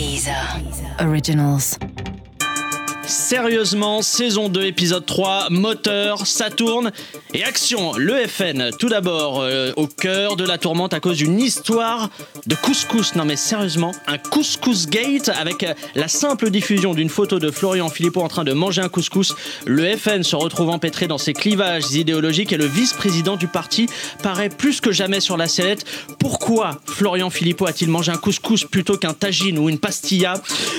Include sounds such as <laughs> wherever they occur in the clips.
Deezer. Originals. Sérieusement, saison 2, épisode 3, moteur, ça tourne et action. Le FN, tout d'abord, euh, au cœur de la tourmente à cause d'une histoire de couscous. Non mais sérieusement, un couscous gate avec euh, la simple diffusion d'une photo de Florian Philippot en train de manger un couscous. Le FN se retrouve empêtré dans ses clivages idéologiques et le vice-président du parti paraît plus que jamais sur la sellette. Pourquoi Florian Philippot a-t-il mangé un couscous plutôt qu'un tagine ou une pastilla?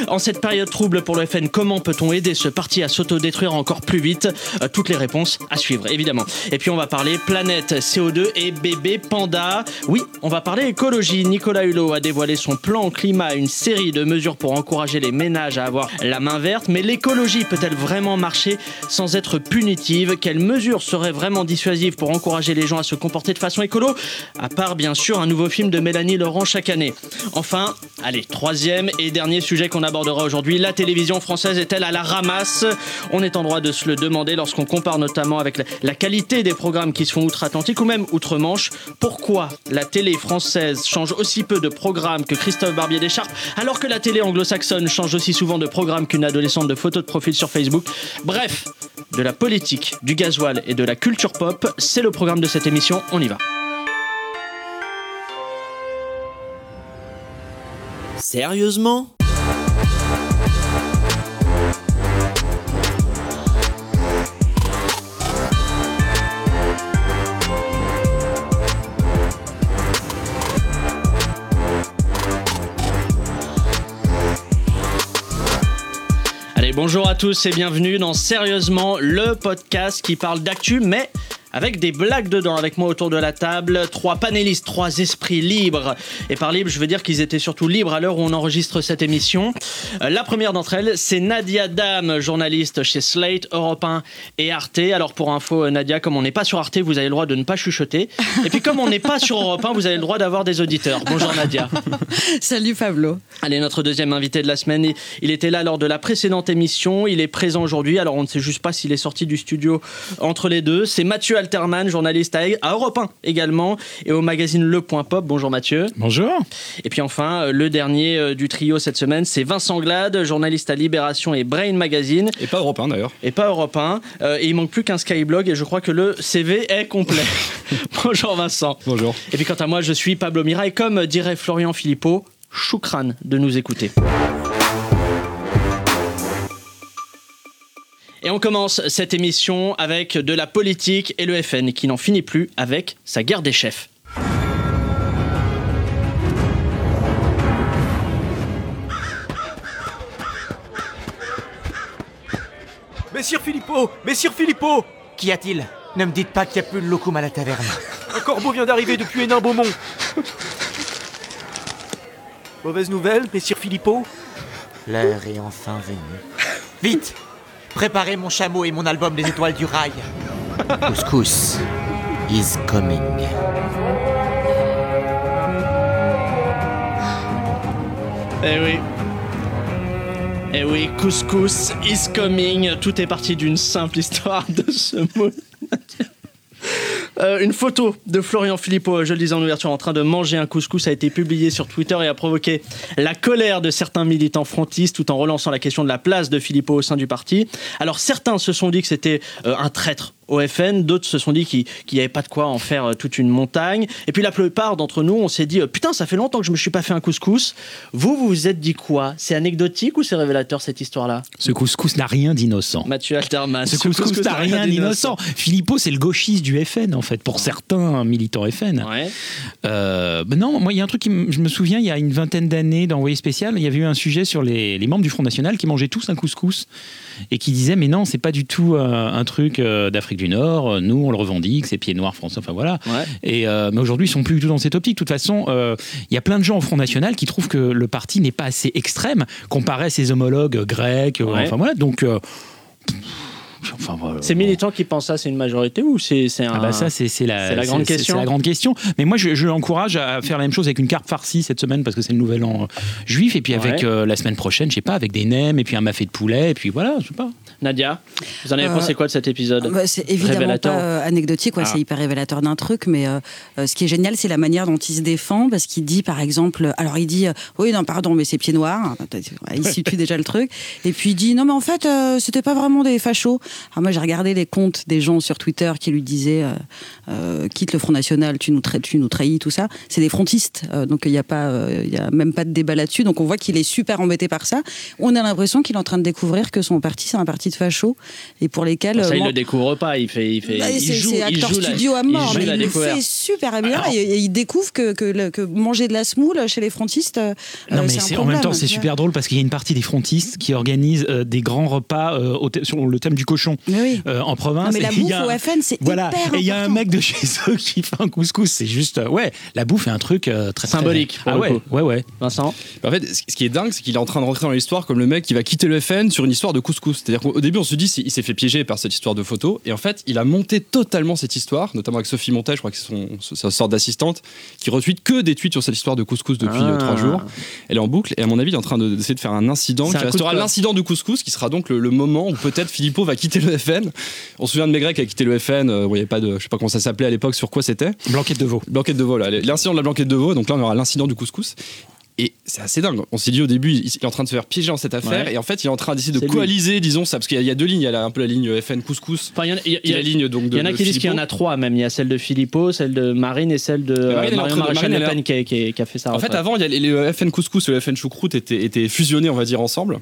En cette période trouble pour le FN, comment peut-on ce parti à s'autodétruire encore plus vite Euh, Toutes les réponses à suivre, évidemment. Et puis on va parler planète, CO2 et bébé panda. Oui, on va parler écologie. Nicolas Hulot a dévoilé son plan climat, une série de mesures pour encourager les ménages à avoir la main verte. Mais l'écologie peut-elle vraiment marcher sans être punitive? Quelles mesures seraient vraiment dissuasives pour encourager les gens à se comporter de façon écolo? À part bien sûr un nouveau film de Mélanie Laurent chaque année. Enfin, allez, troisième et dernier sujet qu'on abordera aujourd'hui, la télévision française est-elle à la On est en droit de se le demander lorsqu'on compare notamment avec la, qualité des programmes qui se font outre-Atlantique ou même outre-Manche. Pourquoi la télé française change aussi peu de programmes que Christophe Barbier d'Écharpe alors que la télé anglo-saxonne change aussi souvent de programmes qu'une adolescente de photos de profil sur Facebook? Bref, de la politique, du gasoil et de la culture pop, c'est le programme de cette émission, on y va. Sérieusement? Bonjour à tous et bienvenue dans Sérieusement, le podcast qui parle d'actu, mais avec des blagues dedans. Avec moi autour de la table, trois panélistes, trois esprits libres. Et par libre, je veux dire qu'ils étaient surtout libres à l'heure où on enregistre cette émission. Euh, La première d'entre elles, c'est Nadia Dame, journaliste chez Slate, Europe 1 et Arte. Alors pour info, euh, Nadia, comme on n'est pas sur Arte, vous avez le droit de ne pas chuchoter. Et puis comme on n'est pas sur Europe 1, vous avez le droit d'avoir des auditeurs. Bonjour Nadia. <laughs> Salut Pablo. Allez, notre deuxième invité de la semaine, il- il était là lors de la précédente émission, il est présent aujourd'hui, alors on ne sait juste pas s'il est sorti du studio entre les deux. C'est Mathieu Alterman, journaliste à, à Europe 1 également, et au magazine Le Point Pop. Bonjour Mathieu. Bonjour. Et puis enfin, euh, le dernier euh, du trio cette semaine, c'est Vincent Glade, journaliste à Libération et Brain Magazine, Et pas européen d'ailleurs. et pas Europe 1. Euh, et il manque plus qu'un Skyblog, et je crois que le CV est complet. <laughs> Bonjour Vincent. Bonjour. Et puis quant à moi, je suis Pablo Mira et comme dirait Florian Philippot, choukran de nous écouter. Et on commence cette émission avec de la politique et le FN qui n'en finit plus avec sa guerre des chefs. Messire Philippot Messire Philippot Qu'y a-t-il? Ne me dites pas qu'il n'y a plus de locum à la taverne. Un corbeau vient d'arriver depuis Hénin-Beaumont. Mauvaise nouvelle, Messire Philippot L'heure est enfin venue. Vite Préparez mon chameau et mon album des étoiles du rail. Couscous is coming. Eh oui. Eh oui, couscous is coming. Tout est parti d'une simple histoire de ce mot. Euh, une photo de Florian Philippot, je le disais en ouverture, en train de manger un couscous a été publiée sur Twitter et a provoqué la colère de certains militants frontistes tout en relançant la question de la place de Philippot au sein du parti. Alors certains se sont dit que c'était euh, un traître au FN, d'autres se sont dit qu'il n'y avait pas de quoi en faire euh, toute une montagne. Et puis la plupart d'entre nous, on s'est dit euh, putain, ça fait longtemps que je me suis pas fait un couscous. Vous, vous vous êtes dit quoi? C'est anecdotique ou c'est révélateur cette histoire-là? Ce couscous n'a rien d'innocent. Mathieu Alterman. Ce couscous n'a rien d'innocent. Philippot, c'est le gauchiste du FN, en fait, pour certains militants FN. Ouais. Euh, ben non, moi, il y a un truc qui je me souviens, il y a une vingtaine d'années, dans Envoyé spécial, il y avait eu un sujet sur les, les membres du Front National qui mangeaient tous un couscous et qui disaient, mais non, c'est pas du tout euh, un truc euh, d'Afrique du Nord. Nous, on le revendique, c'est pieds noirs français, enfin voilà. Ouais. Et, euh, mais aujourd'hui, ils sont plus du tout dans cette optique. De toute façon, euh, il y a plein de gens au Front National qui trouvent que le parti n'est pas assez extrême comparé à ses homologues grecs. euh, Ouais. Enfin voilà, donc. euh, enfin, voilà. Ces militants qui pensent ça, c'est une majorité ou c'est c'est un. Ah bah ça c'est la, grande question. La grande question. Mais moi je, je l'encourage à faire la même chose avec une carte farcie cette semaine parce que c'est le nouvel an euh, juif et puis avec Ouais. euh, la semaine prochaine, je sais pas, avec des nems et puis un mafé de poulet et puis voilà, je sais pas. Nadia, vous en avez Euh, pensé quoi de cet épisode Bah, c'est évidemment Révélateur. pas euh, anecdotique, ouais, Ah. c'est hyper révélateur d'un truc, mais euh, euh, ce qui est génial, c'est la manière dont il se défend, parce qu'il dit, par exemple, alors il dit, euh, oui, non, pardon, mais c'est pieds noirs, il situe déjà le <laughs> truc, et puis il dit, non, mais en fait, euh, c'était pas vraiment des fachos. Alors moi, j'ai regardé les comptes des gens sur Twitter qui lui disaient, euh, euh, quitte le Front National, tu nous, tu nous trahis, tout ça. C'est des frontistes, euh, donc il n'y a, pas, euh, y a même pas de débat là-dessus, donc on voit qu'il est super embêté par ça. On a l'impression qu'il est en train de découvrir que son parti, c'est un parti de fachos, et pour lesquels... Ça, euh, il moi- le découvre pas, il fait. Il fait bah, il c'est joue, c'est il acteur joue la- studio à il mort, joue mais il le fait super bien Alors- et, et il découvre que, que, manger de la semoule chez les frontistes, euh, Non, euh, mais c'est un c'est- en même temps, c'est super drôle parce qu'il y a une partie des frontistes qui organisent euh, des grands repas euh, au thème- sur le thème du cochon oui. euh, en province. Non, mais la il a- bouffe au FN, c'est Voilà, hyper et il y a un mec de chez <laughs> eux qui fait un couscous. C'est juste, ouais, la bouffe est un truc très Symbolique, Ah ouais, ouais, ouais. Vincent En fait, ce ce qui est dingue, c'est qu'il est en train de rentrer dans l'histoire comme le mec qui va quitter le FN sur une histoire de couscous. C'est-à-dire qu'au début, on se dit il s'est fait piéger par cette histoire de photo, et en fait, il a monté totalement cette histoire, notamment avec Sophie Montet, je crois que c'est son, sa sorte d'assistante, qui retweet que des tweets sur cette histoire de couscous depuis Ah. euh, trois jours. Elle est en boucle, et à mon avis, il est en train de- d'essayer de faire un incident qui un de restera l'incident du couscous, qui sera donc le, le moment où peut-être Philippot va quitter le FN. On se souvient de Maigret qui a quitté le FN, euh, il y avait pas de, je sais pas comment ça s'appelait à l'époque, sur quoi c'était. Blanquette de veau. Blanquette de veau, là. L'incident de la blanquette de veau, donc là on aura l'incident du couscous. Et c'est assez dingue. On s'est dit au début, il est en train de se faire piéger dans cette affaire, Ouais. et en fait, il est en train d'essayer de lui. coaliser, disons ça, parce qu'il y, a- il y a deux lignes. Il y a la- un peu la ligne FN couscous, Enfin, il y en a- y la ligne donc de. il y en a qui disent qu'il y en a trois même. Il y a celle de Philippot, celle de Marine et celle de euh, Marine, Marion Maréchal Marine, Le Pen qui a, qui a- qui a fait ça. En fait, avant, il y a les, les FN couscous et le FN choucroute étaient, étaient fusionnés, on va dire, ensemble,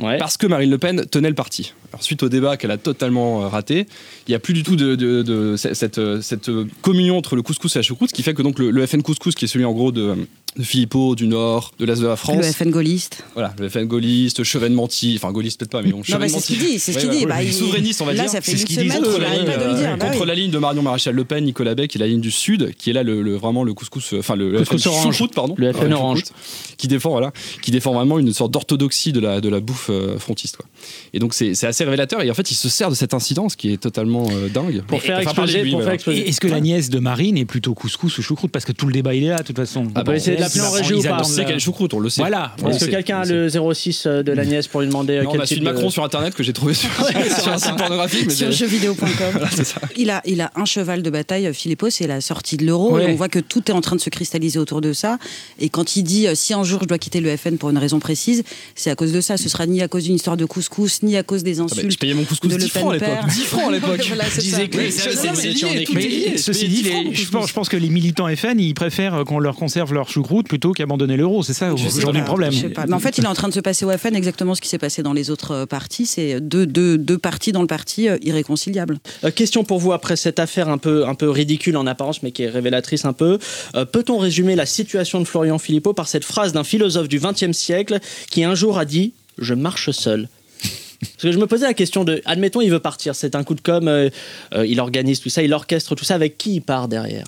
ouais. parce que Marine Le Pen tenait le parti. Alors, suite au débat qu'elle a totalement euh, raté, il n'y a plus du tout de, de- de- ce- cette, euh, cette euh, communion entre le couscous et la choucroute, ce qui fait que donc le, le FN couscous, qui est celui en gros de, de Philippot, du Nord, de l'Est de la France, Le FN gaulliste. Voilà, le FN gaulliste, Chevènement-Menti, enfin gaulliste peut-être pas, mais bon, mais c'est ce qu'il dit, c'est ce qu'il dit. Bah, il- souverainiste, on va là, dire. ça fait C'est ce une disent semaine contre qu'il ligne, pas de le euh, dire, bah contre oui. la ligne de Marion Maréchal Le Pen, Nicolas qui est la ligne du Sud, qui est là le, le- vraiment le couscous, euh, enfin le, le Couscous FN orange. choucroute, pardon, Le FN Ouais, orange. qui défend voilà, qui défend vraiment une sorte d'orthodoxie de la de la bouffe euh, frontiste. Quoi. Et donc c'est c'est assez révélateur. Et en fait, il se sert de cet incident, ce qui est totalement euh, dingue. Pour faire exploser, lui, pour voilà. faire exploser. Et Est-ce que la nièce de Marine est plutôt couscous ou choucroute? Parce que tout le débat il est là, de toute façon. De l'appeler en régie ou pas On sait qu'elle est choucroute, on le sait. Voilà. Est-ce que quelqu'un a le sait. le 06 de la nièce pour lui demander euh, quel a type de Macron sur internet que j'ai trouvé sur, <laughs> un site pornographique. Sur c'est- jeuxvideo.com. <laughs> c'est. Il a, il a un cheval de bataille, euh, Philippot, c'est la sortie de l'euro. On voit que tout est en train de se cristalliser autour de ça. Et quand il dit euh, si un jour je dois quitter le FN pour une raison précise, c'est à cause de ça. Ce sera ni à cause d'une histoire de couscous, ni à cause des Ah bah, insultes. je payais mon couscous de 10 Le Pen francs à l'époque. père. 10 francs à l'époque. <laughs> C'est c'est- c'est- c'est- c'est c'est- c'est- ceci C'est dit, je pense que les militants FN, ils préfèrent qu'on leur conserve leur choucroute plutôt qu'abandonner l'euro. C'est ça aujourd'hui le problème. je sais pas. Mais en fait, il est en train de se passer au FN exactement ce qui s'est passé dans les autres euh, partis. C'est deux, deux, deux partis dans le parti euh, irréconciliables. Euh, question pour vous après cette affaire un peu, un peu ridicule en apparence, mais qui est révélatrice un peu. Euh, Peut-on résumer la situation de Florian Philippot par cette phrase d'un philosophe du XXe siècle qui un jour a dit Je marche seul <laughs> Parce que je me posais la question de, admettons, il veut partir, c'est un coup de com, euh, euh, il organise tout ça, il orchestre tout ça, avec qui il part derrière?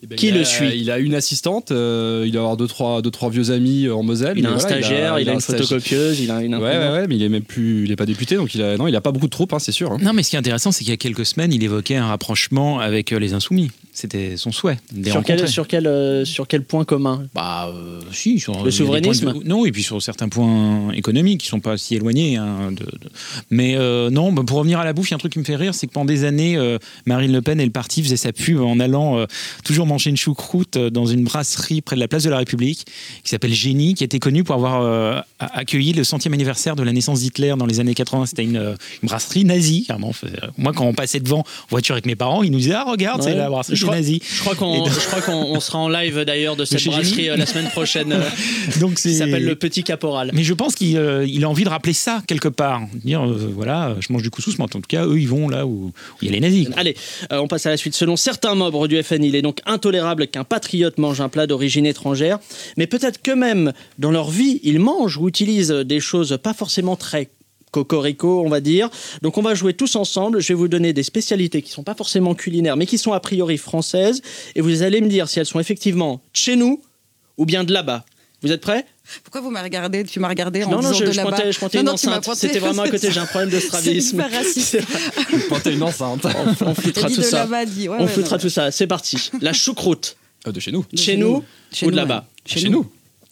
Eh ben, Qui il le a- suit Il a une assistante, euh, il doit avoir deux trois, deux, trois vieux amis euh, en Moselle. Il a un voilà, stagiaire, il a, un une stagiaire. photocopieuse, il a une Ouais, ouais, ouais, mais il est même plus, il est pas député, donc il a, non, il a pas beaucoup de troupes, hein, c'est sûr. hein. Non, mais ce qui est intéressant, c'est qu'il y a quelques semaines, il évoquait un rapprochement avec euh, les Insoumis. C'était son souhait. Sur quel, sur, quel, euh, sur quel point commun? Bah, euh, si, sur, des souverainisme de- Non, et puis sur certains points économiques qui sont pas si éloignés. hein, de, de- Mais euh, non, bah, pour revenir à la bouffe, il y a un truc qui me fait rire, c'est que pendant des années, euh, Marine Le Pen et le parti faisaient sa pub en allant euh, toujours manger une choucroute euh, dans une brasserie près de la place de la République, qui s'appelle Génie, qui était connue pour avoir euh, accueilli le centième anniversaire de la naissance d'Hitler dans les années 80. C'était une, euh, une brasserie nazie, carrément. Moi, quand on passait devant en voiture avec mes parents, ils nous disaient Ah, regarde, c'est la brasserie Je crois- nazie. Je crois qu'on sera en live d'ailleurs de <laughs> cette brasserie Génie la semaine prochaine <laughs> Donc c'est s'appelle le Petit Caporal. Mais je pense qu'il euh, il a envie de rappeler ça quelque part. Dire, euh, voilà, je mange du couscous, mais en tout cas, eux, ils vont là où il y a les nazis. quoi. Allez, on passe à la suite. Selon certains membres du FN, il est donc intolérable qu'un patriote mange un plat d'origine étrangère, mais peut-être que même dans leur vie, ils mangent ou utilisent des choses pas forcément très cocorico, on va dire. Donc on va jouer tous ensemble. Je vais vous donner des spécialités qui sont pas forcément culinaires, mais qui sont a priori françaises, et vous allez me dire si elles sont effectivement de chez nous ou bien de là-bas. Vous êtes prêts? Pourquoi vous m'avez regardé Tu m'as regardé en Non, non, disant je, de je pointais, je pointais Non, une non, tu m'as enceinte. C'était vraiment à côté, j'ai un problème de <laughs> C'est strabisme. hyper raciste. Pointer une enceinte. On, on dit tout de ça. là-bas, dit. Ouais, On ouais, foutera ouais. tout ça. C'est parti. La choucroute. <laughs> Euh, de chez nous. Chez nous ou de là-bas ouais. Chez, nous.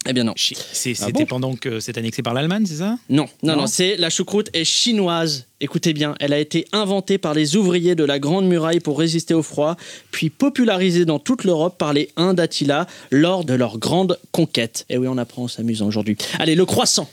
Eh bien non. Ah C'était bon pendant que c'est annexé par l'Allemagne, c'est ça? Non, non, non, Non c'est la choucroute est chinoise. Écoutez bien, elle a été inventée par les ouvriers de la Grande Muraille pour résister au froid, puis popularisée dans toute l'Europe par les Huns d'Attila lors de leur grande conquête. Et oui, on apprend en s'amusant aujourd'hui. Allez, le croissant.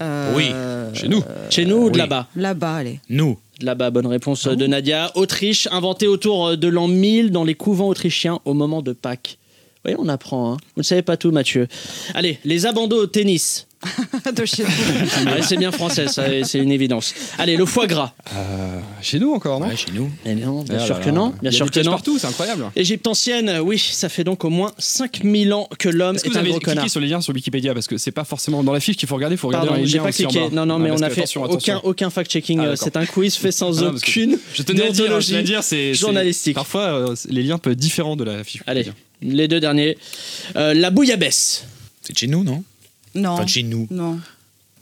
Euh, Oui, Chez nous. Chez nous ou de oui. là-bas? Là-bas, allez. Nous. De Là-bas, bonne réponse de Nadia. Autriche, inventé autour de l'an 1000 dans les couvents autrichiens au moment de Pâques. Oui, on apprend. hein. Vous ne savez pas tout, Mathieu. Allez, les abandos au tennis. <laughs> de chez nous. Ouais, c'est bien français, ça, c'est une évidence. Allez, le foie gras. Euh, chez nous encore, non? Ouais, chez nous. Mais non, bien Ah sûr là que là. non. Il Bien y a sûr des que non. partout, c'est incroyable. Égypte ancienne, oui, ça fait donc au moins 5000 ans que l'homme Est-ce que est vous un avez gros cliqué connard. sur les liens sur Wikipédia? Parce que c'est pas forcément dans la fiche qu'il faut regarder, il faut regarder Pardon, dans les j'ai liens pas cliqué. Non, non, mais on a fait attention, aucun, attention. aucun fact-checking. Ah, euh, c'est un quiz fait sans Ah, aucune Je tenais à dire, je tenais à dire, c'est journalistique. Parfois, euh, les liens peuvent être différents de la fiche. Allez. Les deux derniers. Euh, la bouillabaisse. C'est chez nous, non Non. Enfin, chez nous. Non.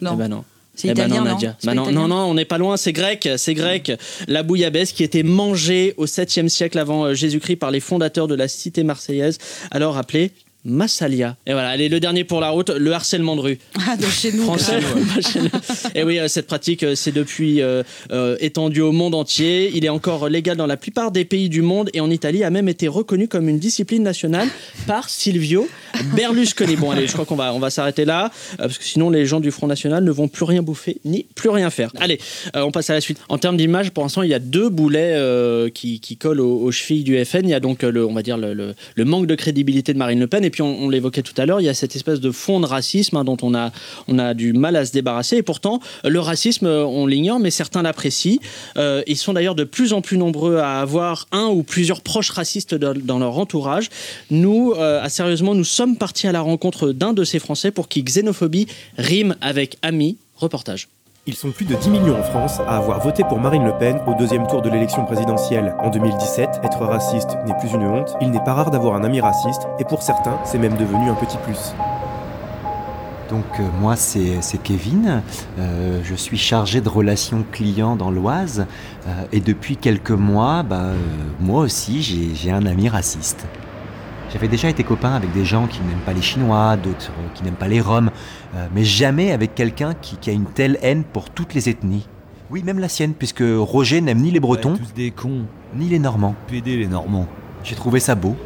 Non. Eh ben non. C'est Eh ben italien, non, non Nadia. Bah pas non, italien non, non, on n'est pas loin, c'est grec, c'est grec. La bouillabaisse qui était mangée au 7e siècle avant euh, Jésus-Christ par les fondateurs de la cité marseillaise, alors appelée Massalia. Et voilà, allez, le dernier pour la route, le harcèlement de rue. Ah, de chez nous. Français Et oui, euh, cette pratique, euh, c'est depuis euh, euh, étendue au monde entier. Il est encore légal dans la plupart des pays du monde et en Italie a même été reconnu comme une discipline nationale par Silvio Berlusconi. Bon, allez, je crois qu'on va, on va s'arrêter là euh, parce que sinon les gens du Front National ne vont plus rien bouffer ni plus rien faire. Allez, euh, on passe à la suite. En termes d'image, pour l'instant, il y a deux boulets euh, qui, qui collent aux, aux chevilles du FN. Il y a donc euh, le, on va dire le, le- le manque de crédibilité de Marine Le Pen et puis on, l'évoquait tout à l'heure, il y a cette espèce de fond de racisme hein, dont on a, on a du mal à se débarrasser et pourtant le racisme, euh, on l'ignore, mais certains l'apprécient. Euh, ils sont d'ailleurs de plus en plus nombreux à avoir un ou plusieurs proches racistes dans, leur entourage. Nous, euh, à sérieusement, nous sommes partis à la rencontre d'un de ces Français pour qui xénophobie rime avec ami. Reportage. Ils sont plus de 10 millions en France à avoir voté pour Marine Le Pen au deuxième tour de l'élection présidentielle en 2017. Être raciste n'est plus une honte, il n'est pas rare d'avoir un ami raciste, et pour certains, c'est même devenu un petit plus. Donc euh, moi c'est Kevin, Euh, je suis chargé de relations clients dans l'Oise euh, et depuis quelques mois, bah, moi aussi j'ai un ami raciste. J'avais déjà été copain avec des gens qui n'aiment pas les Chinois, d'autres euh, qui n'aiment pas les Roms, euh, mais jamais avec quelqu'un qui, qui a une telle haine pour toutes les ethnies. Oui, même la sienne, puisque Roger n'aime ni les Bretons, tous des cons. ni les Normands. Les Normands. J'ai trouvé ça beau.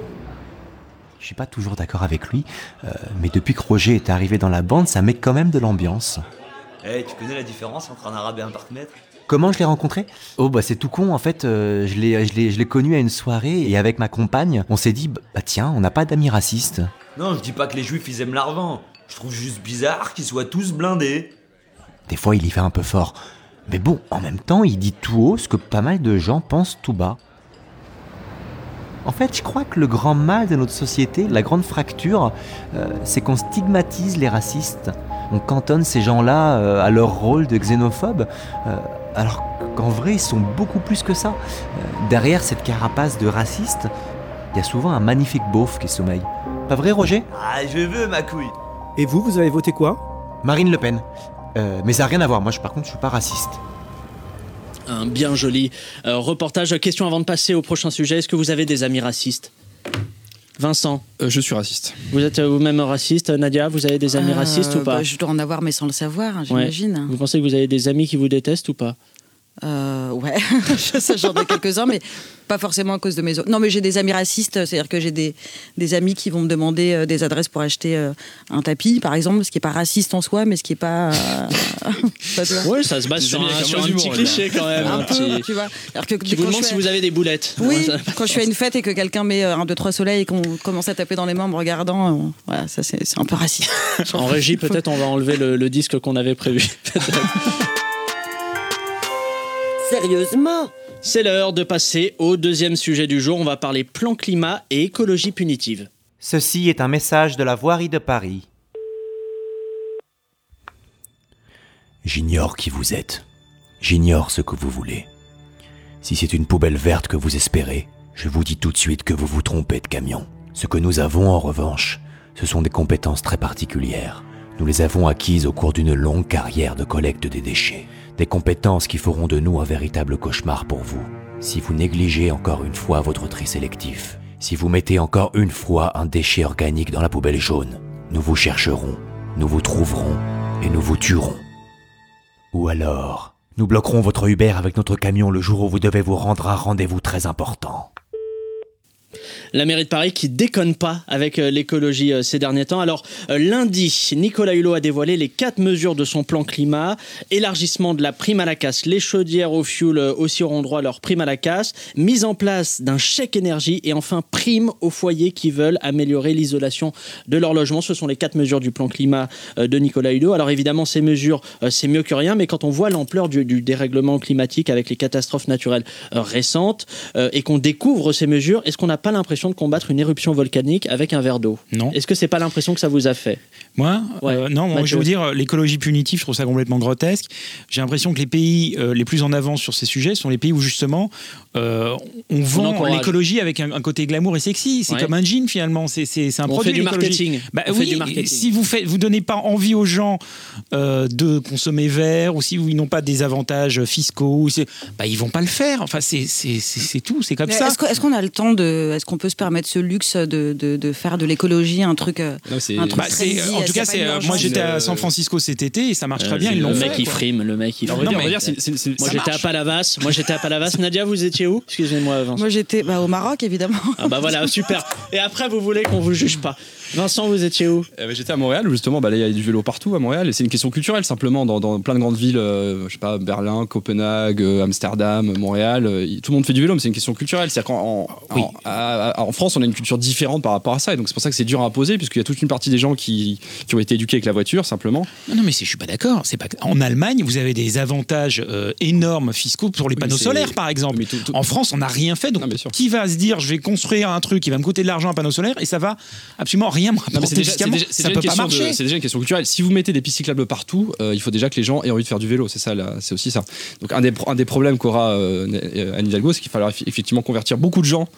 Je suis pas toujours d'accord avec lui, euh, mais depuis que Roger est arrivé dans la bande, ça met quand même de l'ambiance. Eh, tu connais la différence entre un arabe et un partenaire? Comment je l'ai rencontré? Oh bah c'est tout con en fait, euh, je l'ai connu à une soirée et avec ma compagne, on s'est dit bah tiens, on n'a pas d'amis racistes. Non, je dis pas que les juifs ils aiment l'argent. Je trouve juste bizarre qu'ils soient tous blindés. Des fois il y fait un peu fort. Mais bon, en même temps, il dit tout haut ce que pas mal de gens pensent tout bas. En fait, je crois que le grand mal de notre société, la grande fracture, euh, c'est qu'on stigmatise les racistes. On cantonne ces gens-là euh, à leur rôle de xénophobes, euh, alors qu'en vrai, ils sont beaucoup plus que ça. Euh, derrière cette carapace de racistes, il y a souvent un magnifique beauf qui sommeille. Pas vrai, Roger? Ah, je veux ma couille. Et vous, vous avez voté quoi? Marine Le Pen. Euh, mais ça n'a rien à voir. Moi, je, par contre, je suis pas raciste. Un bien joli euh, reportage. Question avant de passer au prochain sujet. Est-ce que vous avez des amis racistes? Vincent, Euh, je suis raciste. vous êtes euh, vous-même raciste. Nadia, vous avez des amis Euh, racistes ou pas bah, Je dois en avoir, mais sans le savoir, Ouais. j'imagine. Vous pensez que vous avez des amis qui vous détestent ou pas? Euh, ouais, <laughs> je sais, j'en ai quelques-uns, mais pas forcément à cause de mes autres. Non, mais j'ai des amis racistes, c'est-à-dire que j'ai des, des amis qui vont me demander euh, des adresses pour acheter euh, un tapis, par exemple, ce qui n'est pas raciste en soi, mais ce qui n'est pas. euh, <laughs> Oui, ça se base sur un, un sur un d'humour, petit cliché quand même. un un peu, tu vois. Alors que Qui vous demande je si vous avez des boulettes. Oui, quand je suis à une fête et que quelqu'un met euh, un, deux, trois soleils et qu'on commence à taper dans les mains en me regardant, euh, voilà, ça c'est c'est un peu raciste. En régie, peut-être on va enlever le, le disque qu'on avait prévu. <laughs> Sérieusement C'est l'heure de passer au deuxième sujet du jour. On va parler plan climat et écologie punitive. Ceci est un message de la voirie de Paris. J'ignore qui vous êtes. J'ignore ce que vous voulez. Si c'est une poubelle verte que vous espérez, je vous dis tout de suite que vous vous trompez de camion. Ce que nous avons en revanche, ce sont des compétences très particulières. Nous les avons acquises au cours d'une longue carrière de collecte des déchets. Des compétences qui feront de nous un véritable cauchemar pour vous. Si vous négligez encore une fois votre tri sélectif, si vous mettez encore une fois un déchet organique dans la poubelle jaune, nous vous chercherons, nous vous trouverons et nous vous tuerons. Ou alors, nous bloquerons votre Uber avec notre camion le jour où vous devez vous rendre à rendez-vous très important. La mairie de Paris qui déconne pas avec euh, l'écologie euh, ces derniers temps. Alors euh, lundi, Nicolas Hulot a dévoilé les quatre mesures de son plan climat. Élargissement de la prime à la casse. Les chaudières au fioul aussi auront droit à leur prime à la casse. Mise en place d'un chèque énergie et enfin prime aux foyers qui veulent améliorer l'isolation de leur logement. Ce sont les quatre mesures du plan climat de Nicolas Hulot. Alors évidemment, ces mesures, c'est mieux que rien, mais quand on voit l'ampleur du, du dérèglement climatique avec les catastrophes naturelles récentes et qu'on découvre ces mesures, est-ce qu'on n'a pas l'impression de combattre une éruption volcanique avec un verre d'eau Non. Est-ce que c'est pas l'impression que ça vous a fait? Moi, Ouais. euh, non, moi, je vais vous dire, l'écologie punitive, je trouve ça complètement grotesque. J'ai l'impression que les pays euh, les plus en avance sur ces sujets sont les pays où justement euh, on vend l'écologie avec un, un côté glamour et sexy. C'est Ouais. comme un jean finalement. C'est un On produit. fait du marketing. Bah On fait du marketing. Si vous faites, vous donnez pas envie aux gens euh, de consommer vert ou si ils n'ont pas des avantages fiscaux, bah ils vont pas le faire. Enfin c'est c'est- tout. C'est comme Mais ça. Est-ce qu'on a le temps de. Est-ce qu'on peut se permettre ce luxe de, de, de faire de l'écologie un truc. euh, Non, un truc Bah, trendy, en tout cas, c'est, moi j'étais à Euh, San Francisco cet été et ça marche très bien. Ils le mec fait. il frime, le mec va frime. Moi j'étais à. Palavas. Moi j'étais à Palavas. Nadia, vous étiez où Excusez-moi, Vincent. Moi j'étais bah, au Maroc évidemment. Ah bah voilà, super. Et après, vous voulez qu'on vous juge pas. Vincent, vous étiez où? Eh ben, J'étais à Montréal, où justement, bah, là, il y a du vélo partout à Montréal, et c'est une question culturelle simplement. Dans, dans plein de grandes villes, euh, je sais pas, Berlin, Copenhague, euh, Amsterdam, Montréal, euh, tout le monde fait du vélo, mais c'est une question culturelle. C'est-à-dire qu'en en, Oui. en- à- à- en France, on a une culture différente par rapport à ça, et donc c'est pour ça que c'est dur à imposer, puisqu'il y a toute une partie des gens qui, qui ont été éduqués avec la voiture, simplement. Non, non, mais je suis pas d'accord. C'est pas que- en Allemagne, vous avez des avantages euh, énormes fiscaux pour les Oui, panneaux solaires, par exemple. Mais tout- tout- En France, on n'a rien fait. Donc, Non, qui va se dire, je vais construire un truc qui va me coûter de l'argent, un panneau solaire, et ça va absolument rien me rapporter déjà, déjà- Ça peut une pas marcher. c'est déjà une question culturelle. Si vous mettez des pistes cyclables partout, euh, il faut déjà que les gens aient envie de faire du vélo. C'est ça, c'est aussi ça. Donc un des, pro- un des problèmes qu'aura euh, Anne Hidalgo, c'est qu'il falloir effi- effectivement convertir beaucoup de gens,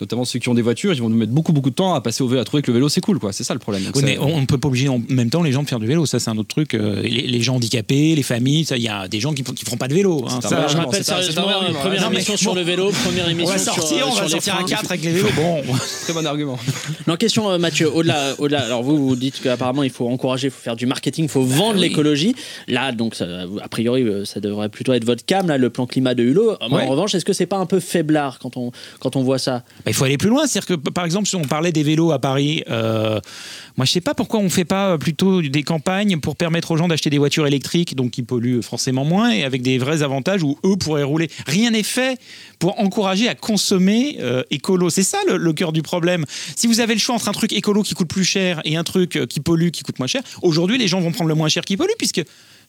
notamment ceux qui ont des voitures. Ils vont nous mettre beaucoup beaucoup de temps à passer au vélo, à trouver que le vélo c'est cool, quoi. C'est ça le problème. Donc Oui, ça- mais on ne peut pas obliger en même temps les gens de faire du vélo. Ça, c'est un autre truc. Euh, Les, les gens handicapés, les familles, il y a des gens qui ne feront pas de vélo. hein. Ça, Je rappelle un- sérieusement, première Non, émission bon. sur le vélo, première on émission va sur, sortir, euh, on va sur les sortir à freins. 4 avec les vélos. Bon, <laughs> Très bon argument. Non, question euh, Mathieu, au-delà, au-delà, alors vous, vous dites qu'apparemment il faut encourager, il faut faire du marketing, il faut vendre l'écologie. Là, donc, ça, a priori, euh, ça devrait plutôt être votre cam, là, le plan climat de Hulot. Ouais. En revanche, est-ce que c'est pas un peu faiblard quand on, quand on voit ça? Bah, il faut aller plus loin. C'est-à-dire que, par exemple, si on parlait des vélos à Paris, euh, moi, je sais pas pourquoi on fait pas plutôt des campagnes pour permettre aux gens d'acheter des voitures électriques, donc qui polluent forcément moins, et avec des vrais avantages où eux pourraient rouler. Rien n'est fait pour encourager à consommer euh, écolo. C'est ça le, le cœur du problème. Si vous avez le choix entre un truc écolo qui coûte plus cher et un truc euh, qui pollue qui coûte moins cher, aujourd'hui, les gens vont prendre le moins cher qui pollue, puisque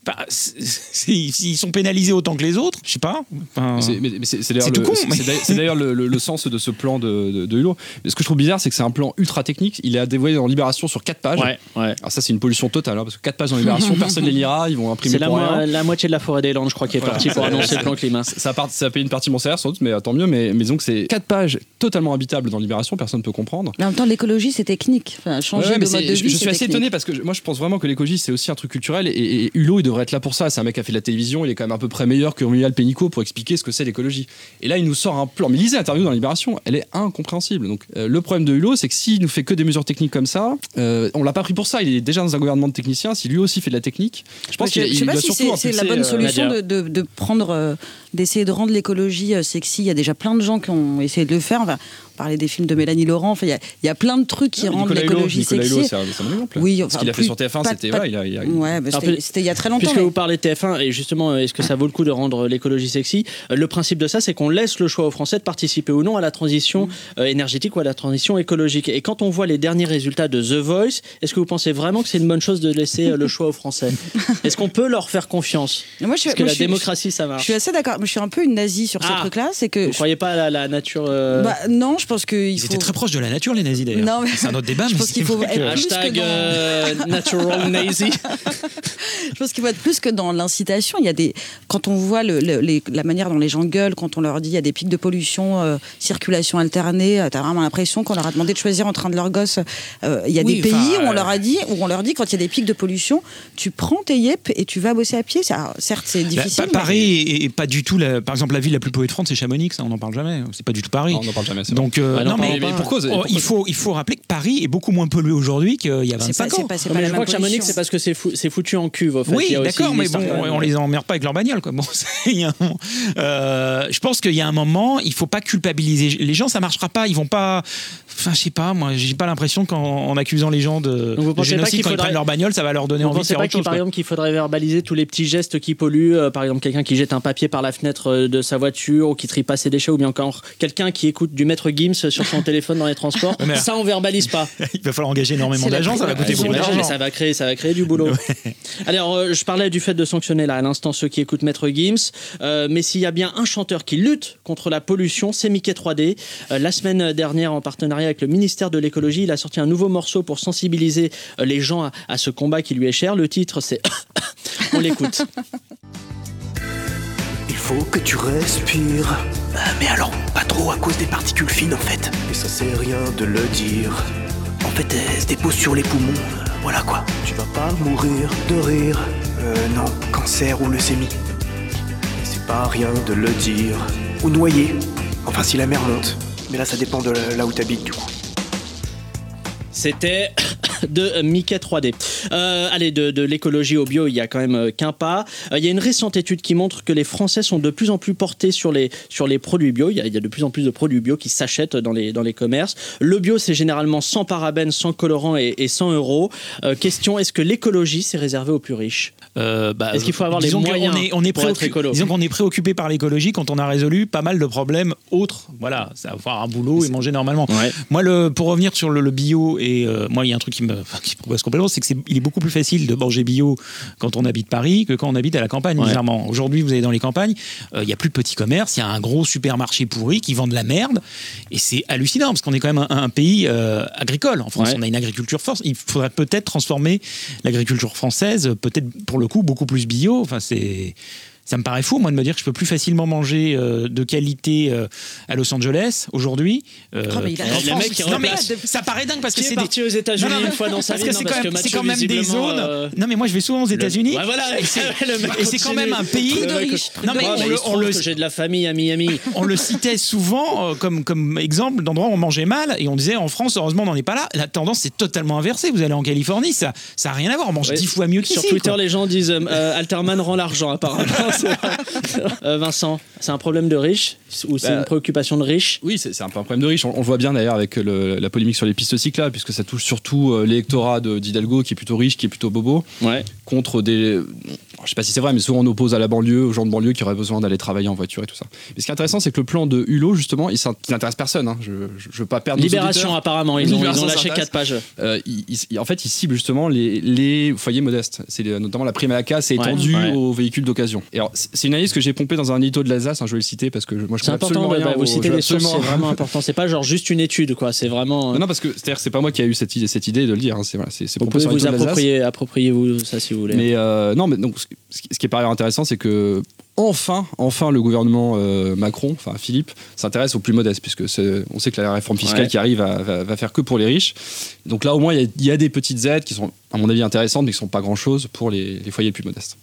bah, <laughs> ils sont pénalisés autant que les autres. Je sais pas. Enfin, c'est- d'ailleurs le- con, c'est- mais- c'est d'ailleurs- c'est d'ailleurs le, le- le sens de ce plan de, de, de Hulot. Mais ce que je trouve bizarre, c'est que c'est un plan ultra technique. Il est dévoilé dans Libération sur 4 pages. ouais. Alors ça, c'est une pollution totale, hein, parce que 4 pages dans Libération, personne ne les lira, ils vont imprimer C'est la, pour mo- rien. la moitié de la forêt des Landes, je crois, qui est Voilà. partie pour annoncer le plan climat. Ça, part, ça une partie de mon salaire sans doute, mais euh, tant mieux. Mais, mais disons que c'est 4 pages totalement habitables dans Libération, personne ne peut comprendre. Mais en même temps, l'écologie, c'est technique. Enfin, changer Ouais, ouais, de mais mode c'est- de je, vie, je c'est suis assez étonné parce que moi je pense vraiment que l'écologie c'est aussi un truc culturel et, et Hulot il devrait être là pour ça. C'est un mec qui a fait de la télévision, il est quand même un peu près meilleur que Muriel Pénicaud pour expliquer ce que c'est l'écologie. Et là il nous sort un plan. Mais lisez l'interview dans Libération, elle est incompréhensible. Donc euh, le problème de Hulot c'est que s'il nous fait que des mesures techniques comme ça, euh, on l'a pas pris pour ça. Il est déjà dans un gouvernement de techniciens. Si lui aussi fait de la technique, je pense qu'il je sais il pas doit si surtout c'est c'est la bonne euh, solution de, de- de prendre, euh, d'essayer de rendre l'écologie euh, sexy. Il y a déjà plein de gens qui ont essayé de le faire. Enfin, parlait des films de Mélanie Laurent. Enfin, il y a, il y a plein de trucs qui Non, mais rendent l'écologie Nicolas sexy. Hulot, c'est un, c'est un bon exemple. Oui, ce qu'il a fait sur TF1, pas- c'était ouais, il a- il Ouais, bah, il y a très longtemps. Puisque mais- vous parlez de TF1 et justement, est-ce que ça vaut le coup de rendre l'écologie sexy? Euh, Le principe de ça, c'est qu'on laisse le choix aux Français de participer ou non à la transition euh, énergétique ou à la transition écologique. Et quand on voit les derniers résultats de The Voice, est-ce que vous pensez vraiment que c'est une bonne chose de laisser euh, le choix aux Français? <laughs> Est-ce qu'on peut leur faire confiance? Moi, je suis- Parce que moi, la je suis- démocratie, ça Je marche. suis assez d'accord. mais Je suis un peu une nazie sur Ah. ces trucs-là. C'est que Vous croyez pas à la, la nature euh, bah, non, je pense qu'il Ils faut. étaient très proches de la nature, les nazis d'ailleurs. Non, mais- C'est un autre débat, <laughs> Je mais pense qu'il faut que- être plus que dans- euh, <laughs> natural nazi. Je pense qu'il faut être plus que dans l'incitation. Il y a des, quand on voit le, le- les- la manière dont les gens gueulent, quand on leur dit il y a des pics de pollution, euh, circulation alternée, euh, t'as vraiment l'impression qu'on leur a demandé de choisir entre un de leurs gosses. Euh, il y a Oui, des pays où on leur a dit, où on leur dit quand il y a des pics de pollution, tu prends tes yep et tu vas bosser à pied. Ça, certes, c'est Bah, difficile. Pa- mais- Paris est, est pas du tout, la- par exemple, la ville la plus polluée de France, c'est Chamonix, ça, on n'en parle jamais. C'est pas du tout Paris. Non, on n'en parle jamais. c'est Donc, euh, non, mais, parlons pas. pour cause, oh, pour il, faut, il faut rappeler que Paris est beaucoup moins pollué aujourd'hui qu'il y a C'est pas, 25 c'est ans. pas, pas mais la je même crois que Chamonix, pollution. c'est parce que c'est fou- c'est foutu en cuve. En fait. Il Oui, y a aussi d'accord, mais bon, on les emmerde pas avec leur bagnole. Quoi. Bon. <laughs> Euh, je pense qu'il y a un moment, il faut pas culpabiliser les gens. Ça marchera pas. Ils vont pas. Enfin, je sais pas. Moi, j'ai pas l'impression qu'en en accusant les gens de, Donc vous de pas génocide qu'il quand ils faudrait- prennent leur bagnole, ça va leur donner Vous envie de faire pas autre qu'il, chose. par exemple, qu'il faudrait verbaliser tous les petits gestes qui polluent euh, Par exemple, quelqu'un qui jette un papier par la fenêtre euh, de sa voiture ou qui trie pas ses déchets ou bien encore quelqu'un qui écoute du maître Gims sur son téléphone dans les transports. Ça, on verbalise pas. <laughs> Il va falloir engager énormément d'agents, ça va coûter beaucoup d'argent. ça va créer, ça va créer du boulot. Alors, euh, je parlais du fait de sanctionner là à l'instant ceux qui écoutent Maître Gims, euh, mais s'il y a bien un chanteur qui lutte contre la pollution, c'est Mickey 3D. Euh, la semaine dernière, en partenariat avec le ministère de l'écologie, il a sorti un nouveau morceau pour sensibiliser les gens à, à ce combat qui lui est cher. Le titre, c'est <coughs> on l'écoute. <laughs> Faut que tu respires. Ah, Mais alors, pas trop à cause des particules fines en fait. Et ça sert rien de le dire. En fait, elles se déposent sur les poumons. euh, Voilà quoi. Tu vas pas mourir de rire. Euh, non, cancer ou leucémie. C'est pas rien de le dire. Ou noyer. Enfin, si la mer monte. Mais là, ça dépend de là où t'habites du coup. C'était <coughs> de Mickey 3D. Euh, allez, de, l'écologie au bio, il y a quand même euh, qu'un pas. Euh, il y a une récente étude qui montre que les Français sont de plus en plus portés sur les, produits bio. Il y, a, de plus en plus de produits bio qui s'achètent dans les, commerces. Le bio, c'est généralement sans parabènes, sans colorants et, et 100 euros. Question, est-ce que l'écologie, c'est réservé aux plus riches? Euh, bah, Est-ce qu'il faut avoir les moyens est, on est pour être écolo Disons qu'on est préoccupé par l'écologie quand on a résolu pas mal de problèmes autres. Voilà, c'est avoir un boulot et manger normalement. Ouais. Moi, le, pour revenir sur le, le bio, et euh, moi, il y a un truc qui me <laughs> qui progresse complètement, c'est que c'est il est beaucoup plus facile de manger bio quand on habite Paris que quand on habite à la campagne, Ouais. bizarrement. Aujourd'hui, vous allez dans les campagnes, euh, il y a plus de petits commerces, il y a un gros supermarché pourri qui vend de la merde, et c'est hallucinant parce qu'on est quand même un, un pays euh, agricole. En France, Ouais. on a une agriculture forte. Il faudrait peut-être transformer l'agriculture française, peut-être pour le coup beaucoup plus bio. Enfin, c'est ça me paraît fou, moi, de me dire que je peux plus facilement manger euh, de qualité euh, à Los Angeles aujourd'hui. euh, Oh, mais il a qu'en le France. mec qui Non, mais ça paraît dingue parce Qui que est c'est parti des... aux États-Unis une fois dans sa parce vie c'est quand, quand même des zones. euh, Non, mais moi, je vais souvent aux États-Unis. Ouais, voilà, Et c'est- le quand même un pays de Le riche. Non, mais on le- le- j'ai de la famille à Miami. on le citait souvent euh, comme, comme exemple d'endroits où on mangeait mal et on disait en France, heureusement, on n'en est pas là. La tendance c'est totalement inversée. Vous allez en Californie, ça n'a rien à voir. On mange dix fois mieux qu'ici. Sur Twitter, les gens disent euh, euh, Alterman rend l'argent, apparemment. Euh, Vincent, c'est un problème de riche ou c'est Bah, une préoccupation de riche? Oui, c'est un peu un problème de riche. On, on le voit bien d'ailleurs avec le- la polémique sur les pistes cyclables, puisque ça touche surtout euh, l'électorat de- d'Hidalgo, qui est plutôt riche, qui est plutôt bobo, Ouais. contre des. Je sais pas si c'est vrai, mais souvent on oppose à la banlieue, aux gens de banlieue qui auraient besoin d'aller travailler en voiture et tout ça. Mais ce qui est intéressant, c'est que le plan de Hulot, justement, il n'intéresse personne. hein. Je, je, je veux pas perdre Libération, apparemment. Ils ont, ils Libération ont lâché s'intéresse. 4 pages. Euh, il- il- en fait, il cible justement les, les foyers modestes. C'est notamment la prime à la casse Ouais, étendue ouais. aux véhicules d'occasion. Et alors, c'est une analyse que j'ai pompée dans un édito de l'Alsace. hein, je vais le citer parce que je- moi je C'est important rien. bah, au- vous veux les sources, c'est vraiment important. C'est pas genre juste une étude, quoi. C'est vraiment. euh, Non, non, parce que c'est-à-dire c'est pas moi qui a eu cette idée, cette idée de le dire. hein, C'est voilà, c'est- vous pouvez vous approprier, appropriez-vous ça si vous voulez. Mais euh, non, mais donc ce qui, ce qui est par ailleurs intéressant, c'est que enfin, enfin, le gouvernement euh, Macron, enfin Philippe, s'intéresse aux plus modestes, puisque on sait que la réforme fiscale Ouais. qui arrive va, va- va faire que pour les riches. Donc là, au moins, il y a- il y, a des petites aides qui sont, à mon avis, intéressantes, mais qui sont pas grand-chose pour les, les foyers les plus modestes.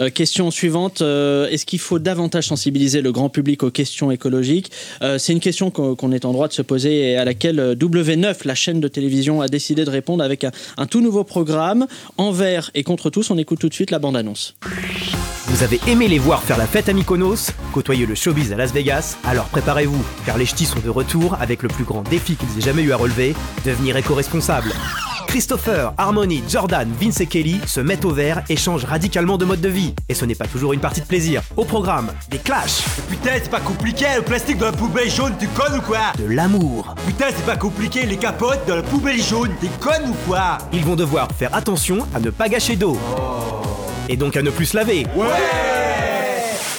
Euh, question suivante euh, est-ce qu'il faut davantage sensibiliser le grand public aux questions écologiques Euh, C'est une question qu'on est en droit de se poser et à laquelle euh, W9, la chaîne de télévision, a décidé de répondre avec un, un tout nouveau programme envers et contre tous. On écoute tout de suite la bande-annonce. Vous avez aimé les voir faire la fête à Mykonos, côtoyer le showbiz à Las Vegas, alors préparez-vous, car les ch'tis sont de retour avec le plus grand défi qu'ils aient jamais eu à relever, devenir éco-responsable. Christopher, Harmony, Jordan, Vince et Kelly se mettent au vert et changent radicalement de mode de vie. Et ce n'est pas toujours une partie de plaisir. Au programme, des clashs, Putain, c'est pas compliqué, le plastique dans la poubelle jaune, tu connes ou quoi? De l'amour. Putain, c'est pas compliqué, les capotes dans la poubelle jaune, t'es conne ou quoi? Ils vont devoir faire attention à ne pas gâcher d'eau. Et donc à ne plus se laver.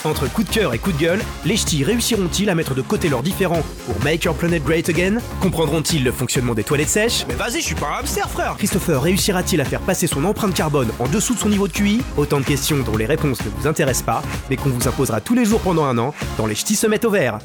Entre coup de cœur et coup de gueule, les ch'tis réussiront-ils à mettre de côté leurs différends pour Make Your Planet Great Again? Comprendront-ils le fonctionnement des toilettes sèches? Mais vas-y, je suis pas un hamster, frère. Christopher réussira-t-il à faire passer son empreinte carbone en dessous de son niveau de QI? Autant de questions dont les réponses ne vous intéressent pas, mais qu'on vous imposera tous les jours pendant un an dans Les ch'tis se mettent au vert.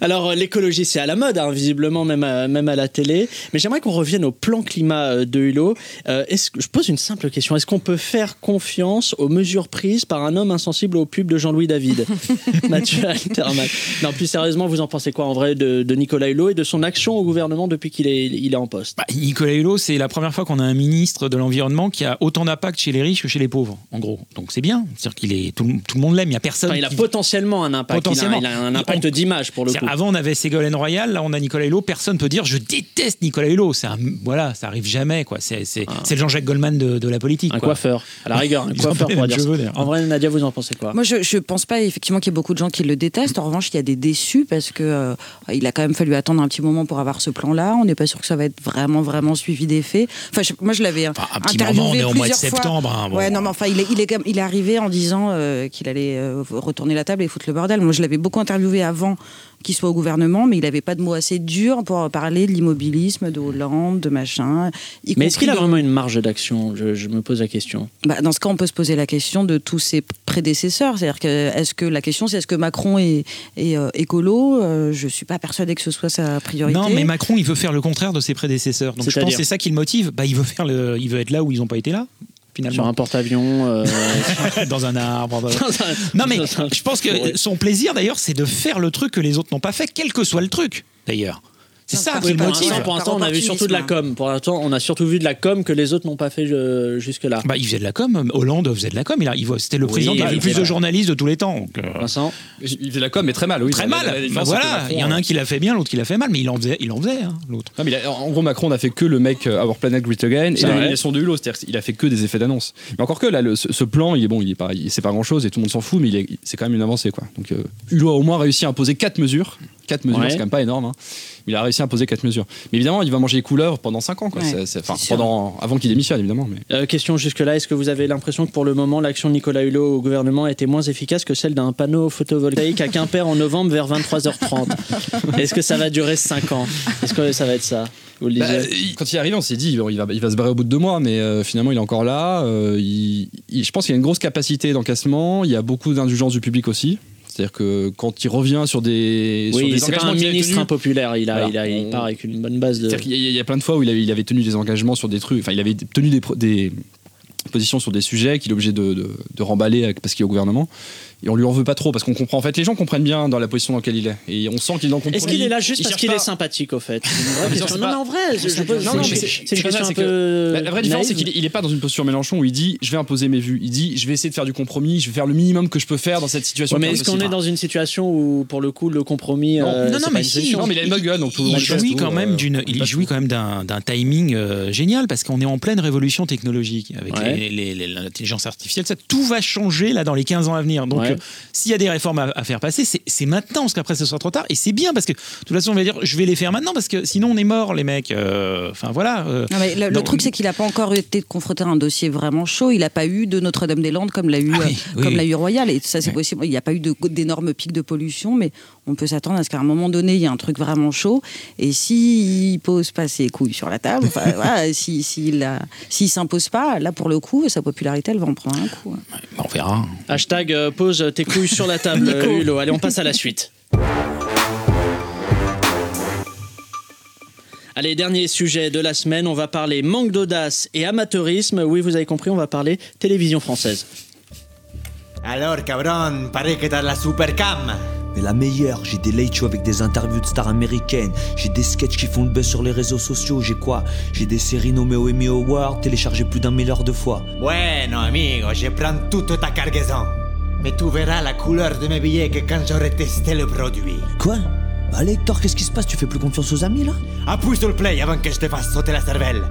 Alors l'écologie c'est à la mode, hein, visiblement même à, même à la télé. Mais j'aimerais qu'on revienne au plan climat euh, de Hulot. Euh, est-ce que, je pose une simple question est-ce qu'on peut faire confiance aux mesures prises par un homme insensible au pub de Jean-Louis David <laughs> Mathieu Alterman. Non, plus sérieusement, vous en pensez quoi en vrai de, de Nicolas Hulot et de son action au gouvernement depuis qu'il est, il est en poste? Bah, Nicolas Hulot, c'est la première fois qu'on a un ministre de l'environnement qui a autant d'impact chez les riches que chez les pauvres, en gros. Donc c'est bien. C'est-à-dire qu'il est tout, le- tout le monde l'aime. Il y a personne. Enfin, il a qui- potentiellement un impact. Potentiellement. Il, a, il a un impact On- d'image pour le coup. C'est-à-dire, Avant, on avait Ségolène Royal, là, on a Nicolas Hulot. Personne peut dire je déteste Nicolas Hulot. C'est un- voilà, ça arrive jamais, quoi. C'est c'est- c'est le Jean-Jacques Goldman de, de la politique. Un quoi. coiffeur, à la rigueur, un <laughs> coiffeur pour dire d'ailleurs. En vrai, Nadia, vous en pensez quoi? Moi, je, je pense pas effectivement qu'il y ait beaucoup de gens qui le détestent. En revanche, il y a des déçus parce que euh, il a quand même fallu attendre un petit moment pour avoir ce plan-là. On n'est pas sûr que ça va être vraiment, vraiment suivi des faits. Enfin, je- moi, je l'avais un petit interviewé moment, on est au mois de plusieurs fois. septembre, hein, bon. Ouais, non, mais enfin, il est, il est, quand même- il est arrivé en disant euh, qu'il allait euh, retourner la table et foutre le bordel. Moi, je l'avais beaucoup interviewé avant qu'il soit au gouvernement, mais il n'avait pas de mots assez durs pour parler de l'immobilisme, de Hollande, de machin. Mais est-ce qu'il a vraiment une marge d'action je, je me pose la question. bah, dans ce cas, on peut se poser la question de tous ses prédécesseurs. C'est-à-dire que est-ce que la question, c'est est-ce que Macron est, est, euh, écolo? Euh, Je suis pas persuadée que ce soit sa priorité. Non, mais Macron, il veut faire le contraire de ses prédécesseurs. Donc je pense que c'est ça qui le motive. Bah, il veut faire le, il veut être là où ils n'ont pas été là. Finalement. Sur un porte-avions. euh, <laughs> dans un arbre. dans- dans un- <laughs> Non mais je pense que son plaisir d'ailleurs, c'est de faire le truc que les autres n'ont pas fait, quel que soit le truc. D'ailleurs, c'est ça Oui, le l'instant, pour l'instant, on a vu surtout de la com. Pour l'instant, on a surtout vu de la com que les autres n'ont pas fait euh, jusque-là. Bah, il faisait de la com. Hollande faisait de la com. Il a- il C'était le Oui, président qui avait le plus de journalistes de tous les temps. donc, euh, Vincent Il faisait la com, mais très mal, oui. Très mal. la- la Bah voilà, Macron, il y en a euh, un qui l'a fait bien, l'autre qui l'a fait mal, mais il en faisait, il en faisait, hein, l'autre. Non, mais il a- en gros, Macron n'a fait que le mec euh, Our Planet Great Again et l'élimination de Hulot. C'est-à-dire qu'il a fait que des effets d'annonce. Mais encore que là, le- ce, ce plan, il est bon, il est pas, il- c'est pas grand chose et tout le monde s'en fout, mais il est- c'est quand même une avancée, quoi. Donc, euh, Hulot a au moins réussi à imposer quatre mesures. Quatre mesures, Ouais. c'est quand même pas énorme. hein. Il a réussi à imposer quatre mesures. Mais évidemment, il va manger les couleurs pendant 5 ans, quoi. Ouais, C'est- c'est- pendant, avant qu'il démissionne, évidemment. Mais... Euh, question jusque-là, est-ce que vous avez l'impression que pour le moment, l'action de Nicolas Hulot au gouvernement était moins efficace que celle d'un panneau photovoltaïque à Quimper en novembre vers 23h30 <laughs> Est-ce que ça va durer 5 ans? Est-ce que ça va être ça? Vous le Bah, quand il est arrivé, on s'est dit bon, il va, il va se barrer au bout de deux mois, mais euh, finalement il est encore là. Euh, il- il- je pense qu'il y a une grosse capacité d'encaissement. Il y a beaucoup d'indulgence du public aussi. C'est-à-dire que quand il revient sur des, sur Oui, des c'est pas un ministre impopulaire, il, a, Voilà. il, a, il part avec une bonne base de. C'est-à-dire qu'il y, a- il y a plein de fois où il avait, il avait tenu des engagements sur des trucs, enfin il avait tenu des, positions sur des sujets qu'il est obligé de, de- de remballer avec- parce qu'il est au gouvernement. Et on lui en veut pas trop parce qu'on comprend. En fait, les gens comprennent bien dans la position dans laquelle il est. Et on sent qu'il est dans le compromis. Est-ce qu'il est là juste Il parce qu'il pas- est sympathique au fait <laughs> Non, mais en vrai, c'est une question un peu. La, vraie différence, c'est qu'il est- pas dans une posture Mélenchon où il dit je vais imposer mes vues. Il dit je vais essayer de faire du compromis, je vais faire le minimum que je peux faire dans cette situation. Mais est-ce qu'on est dans une situation où, pour le coup, le compromis. euh, non, c'est non, mais si. Non, mais il a une gueule, donc tout le il monde jouit euh, d'une, il passe jouit quand même d'un, d'un timing euh, génial parce qu'on est en pleine révolution technologique avec l'intelligence artificielle. Ça, tout va changer là dans les 15 ans à venir. Donc, S'il y a des réformes à, à faire passer, c'est, maintenant parce qu'après ce sera trop tard. Et c'est bien parce que de toute façon, on va dire, je vais les faire maintenant parce que sinon on est mort, les mecs. Euh, Enfin voilà. euh, Non, mais le, truc, c'est qu'il n'a pas encore été confronté à un dossier vraiment chaud. Il n'a pas eu de Notre-Dame-des-Landes comme l'a eu, Ah oui, euh, oui, comme oui. l'a eu Royal. Et ça, c'est possible. Il n'y a pas eu de- d'énormes pics de pollution, mais on peut s'attendre à ce qu'à un moment donné, il y ait un truc vraiment chaud. Et s'il ne pose pas ses couilles sur la table, enfin, <laughs> voilà, si- s'il s'il s'impose pas, là, pour le coup, sa popularité, elle va en prendre un coup. hein. on verra. Hashtag euh, pose tes couilles sur la table, Nico. euh, Hulot. Allez, on passe à la suite. Allez, dernier sujet de la semaine, on va parler manque d'audace et amateurisme. Oui, vous avez compris, on va parler télévision française. Alors, cabron, paraît que t'as la super cam. Mais la meilleure, j'ai des late shows avec des interviews de stars américaines, j'ai des sketchs qui font le buzz sur les réseaux sociaux, j'ai quoi? J'ai des séries nommées au Emmy Award, téléchargées plus d'un milliard de fois. Bueno, amigo, je prends toute ta cargaison. Mais tu verras la couleur de mes billets que quand j'aurai testé le produit. Quoi Bah allez Hector, qu'est-ce qui se passe Tu fais plus confiance aux amis là Appuie sur le play avant que je te fasse sauter la cervelle.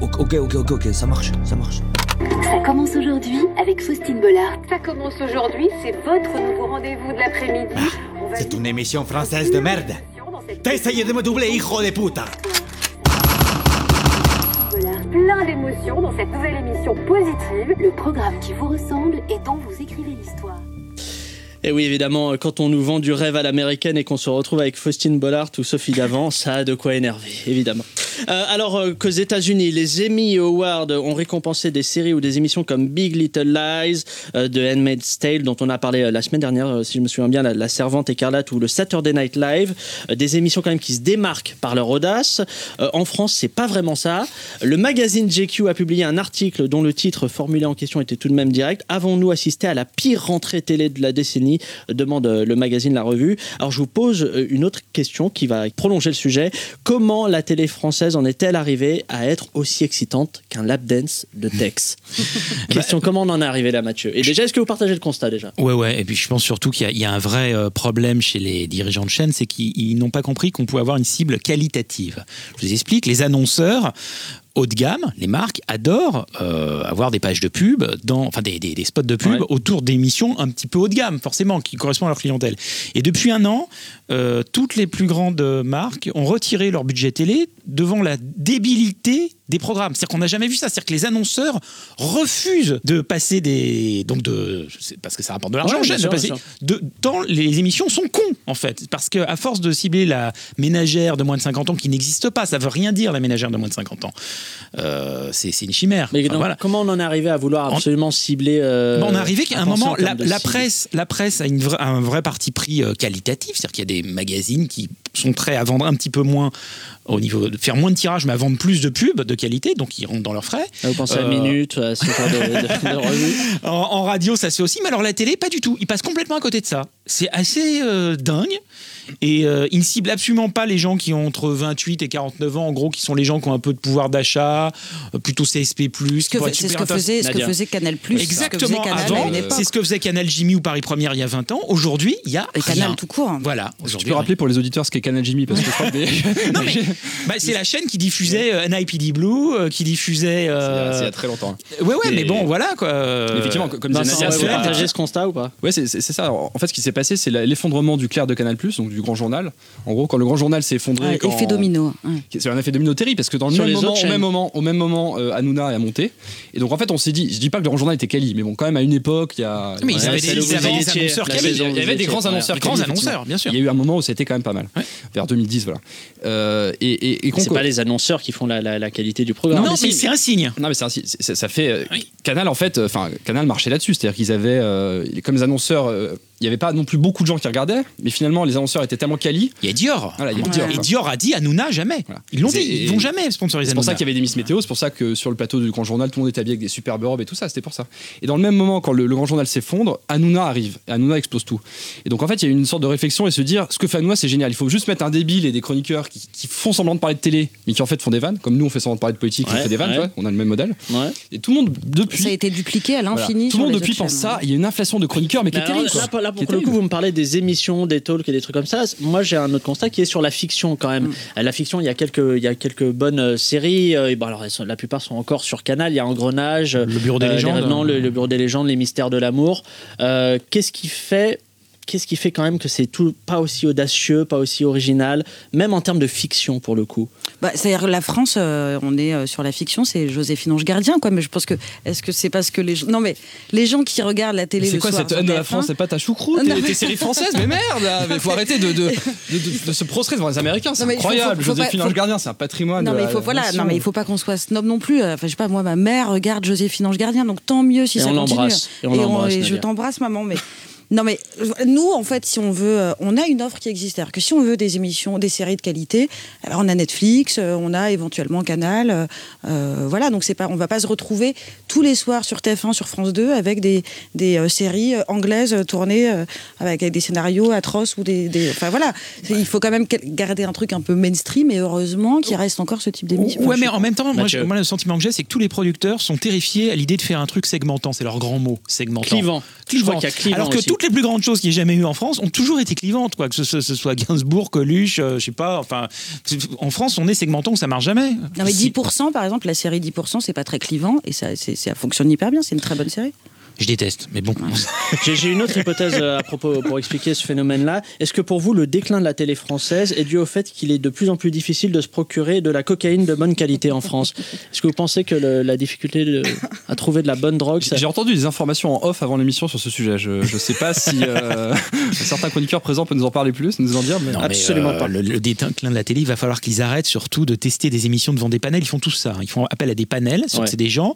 Ok, ok, ok, ok, ok, ça marche, ça marche. Ça commence aujourd'hui avec Faustine Bollard. Ça commence aujourd'hui, c'est votre nouveau rendez-vous de l'après-midi. Va C'est une émission française de merde. T'as essayé de me doubler, hijo de puta. Plein d'émotions dans cette nouvelle émission positive, le programme qui vous ressemble et dont vous écrivez l'histoire. Et oui, évidemment, quand on nous vend du rêve à l'américaine et qu'on se retrouve avec Faustine Bollard ou Sophie Davant, ça a de quoi énerver, évidemment. Euh, alors euh, qu'aux États-Unis, les Emmy Awards ont récompensé des séries ou des émissions comme Big Little Lies, euh, de Handmaid's Tale, dont on a parlé euh, la semaine dernière, euh, si je me souviens bien, la, La Servante écarlate ou le Saturday Night Live, euh, des émissions quand même qui se démarquent par leur audace. Euh, en France, c'est pas vraiment ça. Le magazine GQ a publié un article dont le titre formulé en question était tout de même direct. Avons-nous assisté à la pire rentrée télé de la décennie? Demande euh, le magazine La Revue. Alors je vous pose euh, une autre question qui va prolonger le sujet. Comment la télé française en est-elle arrivée à être aussi excitante qu'un lap dance de Tex <laughs> <laughs> Question comment on en est arrivé là, Mathieu? Et déjà, est-ce que vous partagez le constat déjà? Ouais, ouais. Et puis je pense surtout qu'il y y, a un vrai euh, problème chez les dirigeants de chaîne, c'est qu'ils ils n'ont pas compris qu'on pouvait avoir une cible qualitative. Je vous explique, les annonceurs haut de gamme, les marques adorent euh, avoir des pages de pub, dans, enfin des, des- des spots de pub autour d'émissions un petit peu haut de gamme, forcément, qui correspondent à leur clientèle. Et depuis un an, euh, toutes les plus grandes marques ont retiré leur budget télé devant la débilité des programmes. C'est-à-dire qu'on n'a jamais vu ça. C'est-à-dire que les annonceurs refusent de passer des. Donc de. Parce que ça rapporte de l'argent, Ouais, de passer tant les émissions sont cons en fait parce qu'à force de cibler la ménagère de moins de 50 ans qui n'existe pas ça veut rien dire la ménagère de moins de 50 ans Euh, c'est c'est une chimère Mais Enfin, donc, voilà. comment on en est arrivé à vouloir absolument cibler euh, Bon, on est arrivé qu'à un moment, la, presse, la presse a une un vrai parti pris euh, qualitatif, c'est-à-dire qu'il y a des magazines qui sont prêts à vendre un petit peu moins au niveau de faire moins de tirages, mais à vendre plus de pubs de qualité, donc ils rentrent dans leurs frais. Vous pensez à Euh, Minute, à ce genre de, de- de <laughs> revues en, en radio, ça se fait aussi, mais alors la télé, pas du tout. Ils passent complètement à côté de ça. C'est assez euh, dingue. Et euh, ils ne ciblent absolument pas les gens qui ont entre 28 et 49 ans, en gros, qui sont les gens qui ont un peu de pouvoir d'achat, euh, plutôt CSP+. Ce que- C'est ce que faisait, ce que faisait Canal Plus. Exactement. Canal Avant, à une époque. c'est ce que faisait Canal Jimmy ou Paris Première il y a 20 ans. Aujourd'hui, il y a Et Canal tout court. Voilà. Tu Aujourd'hui, peux rappeler pour les auditeurs ce qu'est Canal Jimmy parce que je crois que <laughs> des- non, mais, <laughs> bah, c'est la chaîne qui diffusait euh, NIPD Blue, euh, qui diffusait. euh, C'est il y a très longtemps. hein. Ouais, ouais, mais, Mais- bon, voilà quoi. Euh, Effectivement, comme disait Nadia, partagez ce constat ou pas? Ouais, c'est ça. En fait, ce qui s'est passé, c'est l'effondrement du clair de Canal+, donc du grand journal. En gros, quand le grand journal s'est effondré, Ouais, quand- effet domino. ouais. c'est un effet domino terrible parce que dans le même les moment, au même moment, au même moment, euh, Hanouna a monté. Et donc en fait, on s'est dit, je dis pas que le grand journal était quali, mais bon, quand même à une époque, il y a. Mais ils Ouais, avaient c'est des, annonceurs Il y avait des grands annonceurs, grands annonceurs, bien sûr. Il y a eu un moment où c'était quand même pas mal, vers 2010, voilà. Euh, et, et, et C'est pas les annonceurs qui font la, la- la qualité du programme. Non, mais c'est un signe. Non mais c'est ainsi, c'est- ça fait euh, Canal en fait, euh, enfin Canal marchait là-dessus, c'est-à-dire qu'ils avaient, euh, comme les annonceurs, euh, il n'y avait pas non plus beaucoup de gens qui regardaient, mais finalement les annonceurs étaient tellement quali. Il y a Dior. Voilà, il y a Et Dior, a dit Hanouna jamais. Voilà. Ils l'ont dit. Ils vont jamais sponsoriser C'est pour ça qu'il y avait des Miss Météo, c'est pour ça que sur le plateau du Grand Journal, tout le monde était habillé avec des superbes robes et tout ça, c'était pour ça. Et dans le même moment, quand le, le Grand Journal s'effondre, Hanouna arrive, et Hanouna explose tout. Et donc en fait, il y a eu une sorte de réflexion et se dire, ce que fait Hanouna, c'est génial, il faut juste mettre un débile et des chroniqueurs qui, qui font semblant de parler de télé, mais qui en fait font des vannes, comme nous on fait semblant de parler de politique, on Ouais, fait des vannes, ouais. on a le même modèle. Ouais. Et tout le monde, depuis... Ça a été dupliqué à voilà, l'infini. tout le monde depuis pense ça, il y a une inflation de chroniqueurs, mais qui est terrible. Là, pour le coup, vous me parlez des émissions, des talks et des trucs comme ça. Moi, j'ai un autre constat qui est sur la fiction quand Mm. même. Euh, La fiction, il y a quelques, il y a quelques bonnes séries. et bon, alors, elles sont- la plupart sont encore sur Canal. Il y a Engrenage, Le Bureau des euh, légendes. Le, le Bureau des légendes, les Mystères de l'amour. Euh, Qu'est-ce qui fait Qu'est-ce qui fait quand même que c'est tout pas aussi audacieux, pas aussi original, même en termes de fiction pour le coup? Bah, C'est-à-dire la France, euh, on est euh, sur la fiction, c'est Joséphine Ange Gardien, quoi. Mais je pense que est-ce que c'est parce que les gens, non mais les gens qui regardent la télé C'est le quoi soir cette haine de la TF1, France? C'est pas ta choucroute Non, tes- mais- tes séries françaises? Mais merde là, mais faut arrêter de, de, de, de- de se prostrer devant les Américains, c'est il incroyable. faut- faut Joséphine Ange Gardien, c'est un patrimoine. Non mais il faut voilà, nation. non mais il faut pas qu'on soit snob non plus. Enfin je sais pas moi ma mère regarde Joséphine Ange Gardien donc tant mieux si Et ça on continue. l'embrasse. Et on l'embrasse, et je t'embrasse maman mais non mais euh, nous en fait si on veut euh, on a une offre qui existe c'est-à-dire que si on veut des émissions des séries de qualité alors on a Netflix euh, on a éventuellement Canal euh, voilà donc c'est pas on va pas se retrouver tous les soirs sur TF1 sur France 2 avec des des euh, séries anglaises tournées euh, avec des scénarios atroces ou des, des- enfin voilà il faut quand même garder un truc un peu mainstream et heureusement qu'il reste encore ce type d'émission Ouais, mais en même temps, moi, je- le sentiment que j'ai, c'est que tous les producteurs sont terrifiés à l'idée de faire un truc segmentant. C'est leur grand mot, segmentant. Clivant. Je vois Clivant. qu'il y a clivant Alors que aussi. Toutes les plus grandes choses qu'il y ait jamais eu en France ont toujours été clivantes, quoi. Que ce, ce- ce soit Gainsbourg, Coluche, euh, je sais pas. Enfin, en France, on est segmentant ça marche jamais. Non mais Si- 10%, par exemple, la série 10%, c'est pas très clivant et ça, c'est- ça fonctionne hyper bien, c'est une très bonne série. Je déteste, mais bon. <laughs> J'ai une autre hypothèse euh, à propos pour expliquer ce phénomène-là. Est-ce que pour vous, le déclin de la télé française est dû au fait qu'il est de plus en plus difficile de se procurer de la cocaïne de bonne qualité en France? Est-ce que vous pensez que le- la difficulté de- à trouver de la bonne drogue, ça- J'ai entendu des informations en off avant l'émission sur ce sujet. Je, je sais pas si euh, <laughs> certains chroniqueurs présents peuvent nous en parler plus, nous en dire. Mais... Non, mais, euh, Le, le déclin de la télé, il va falloir qu'ils arrêtent surtout de tester des émissions devant des panels. Ils font tout ça. Ils font appel à des panels, Ouais. c'est des gens.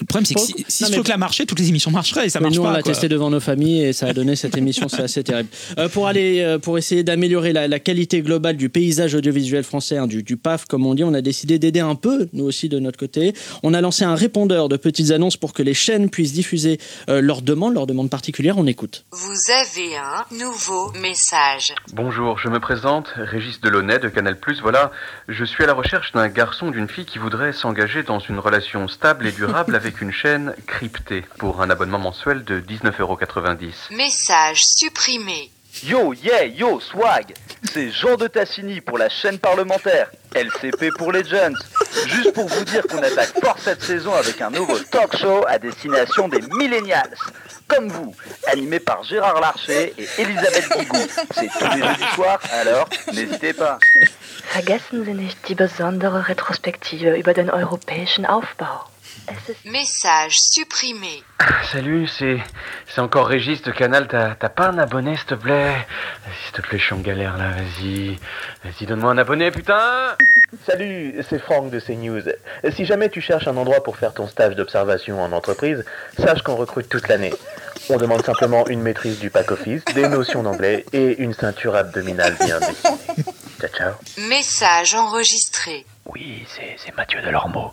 Le problème, c'est que si, si non, ce truc-là marchait, toutes les émissions marcheraient et ça Mais marche nous, pas. on l'a testé devant nos familles et ça a donné cette émission, c'est assez terrible. Euh, pour aller, euh, pour essayer d'améliorer la, la qualité globale du paysage audiovisuel français, hein, du, du PAF comme on dit, on a décidé d'aider un peu, nous aussi de notre côté. On a lancé un répondeur de petites annonces pour que les chaînes puissent diffuser euh, leurs demandes, leurs demandes particulières. On écoute. Vous avez un nouveau message. Bonjour, je me présente, Régis Delaunay de Canal+. Voilà, je suis à la recherche d'un garçon d'une fille qui voudrait s'engager dans une relation stable et durable <laughs> avec une chaîne cryptée pour un abonnement mensuel de 19,90€. Message supprimé. Yo, yeah, yo, swag C'est Jean de Tassini pour la chaîne parlementaire, LCP pour les jeunes. Juste pour vous dire qu'on attaque fort cette saison avec un nouveau talk show à destination des millennials. Comme vous, animé par Gérard Larcher et Elisabeth Guigou. C'est tous les jeudis soirs, alors n'hésitez pas. Vergessen Sie nicht die besondere Retrospektive über den europäischen Aufbau. Message supprimé. Salut, c'est c'est encore Régis de Canal. T'as t'as pas un abonné, s'il te plaît? S'il te plaît, je suis en galère là, vas-y. Vas-y, donne-moi un abonné, putain Salut, c'est Franck de CNews. Si jamais tu cherches un endroit pour faire ton stage d'observation en entreprise, sache qu'on recrute toute l'année. On demande simplement une maîtrise du pack office, des notions d'anglais et une ceinture abdominale bien dessinée. Ciao, ciao. Message enregistré. Oui, c'est c'est Mathieu Delormeau.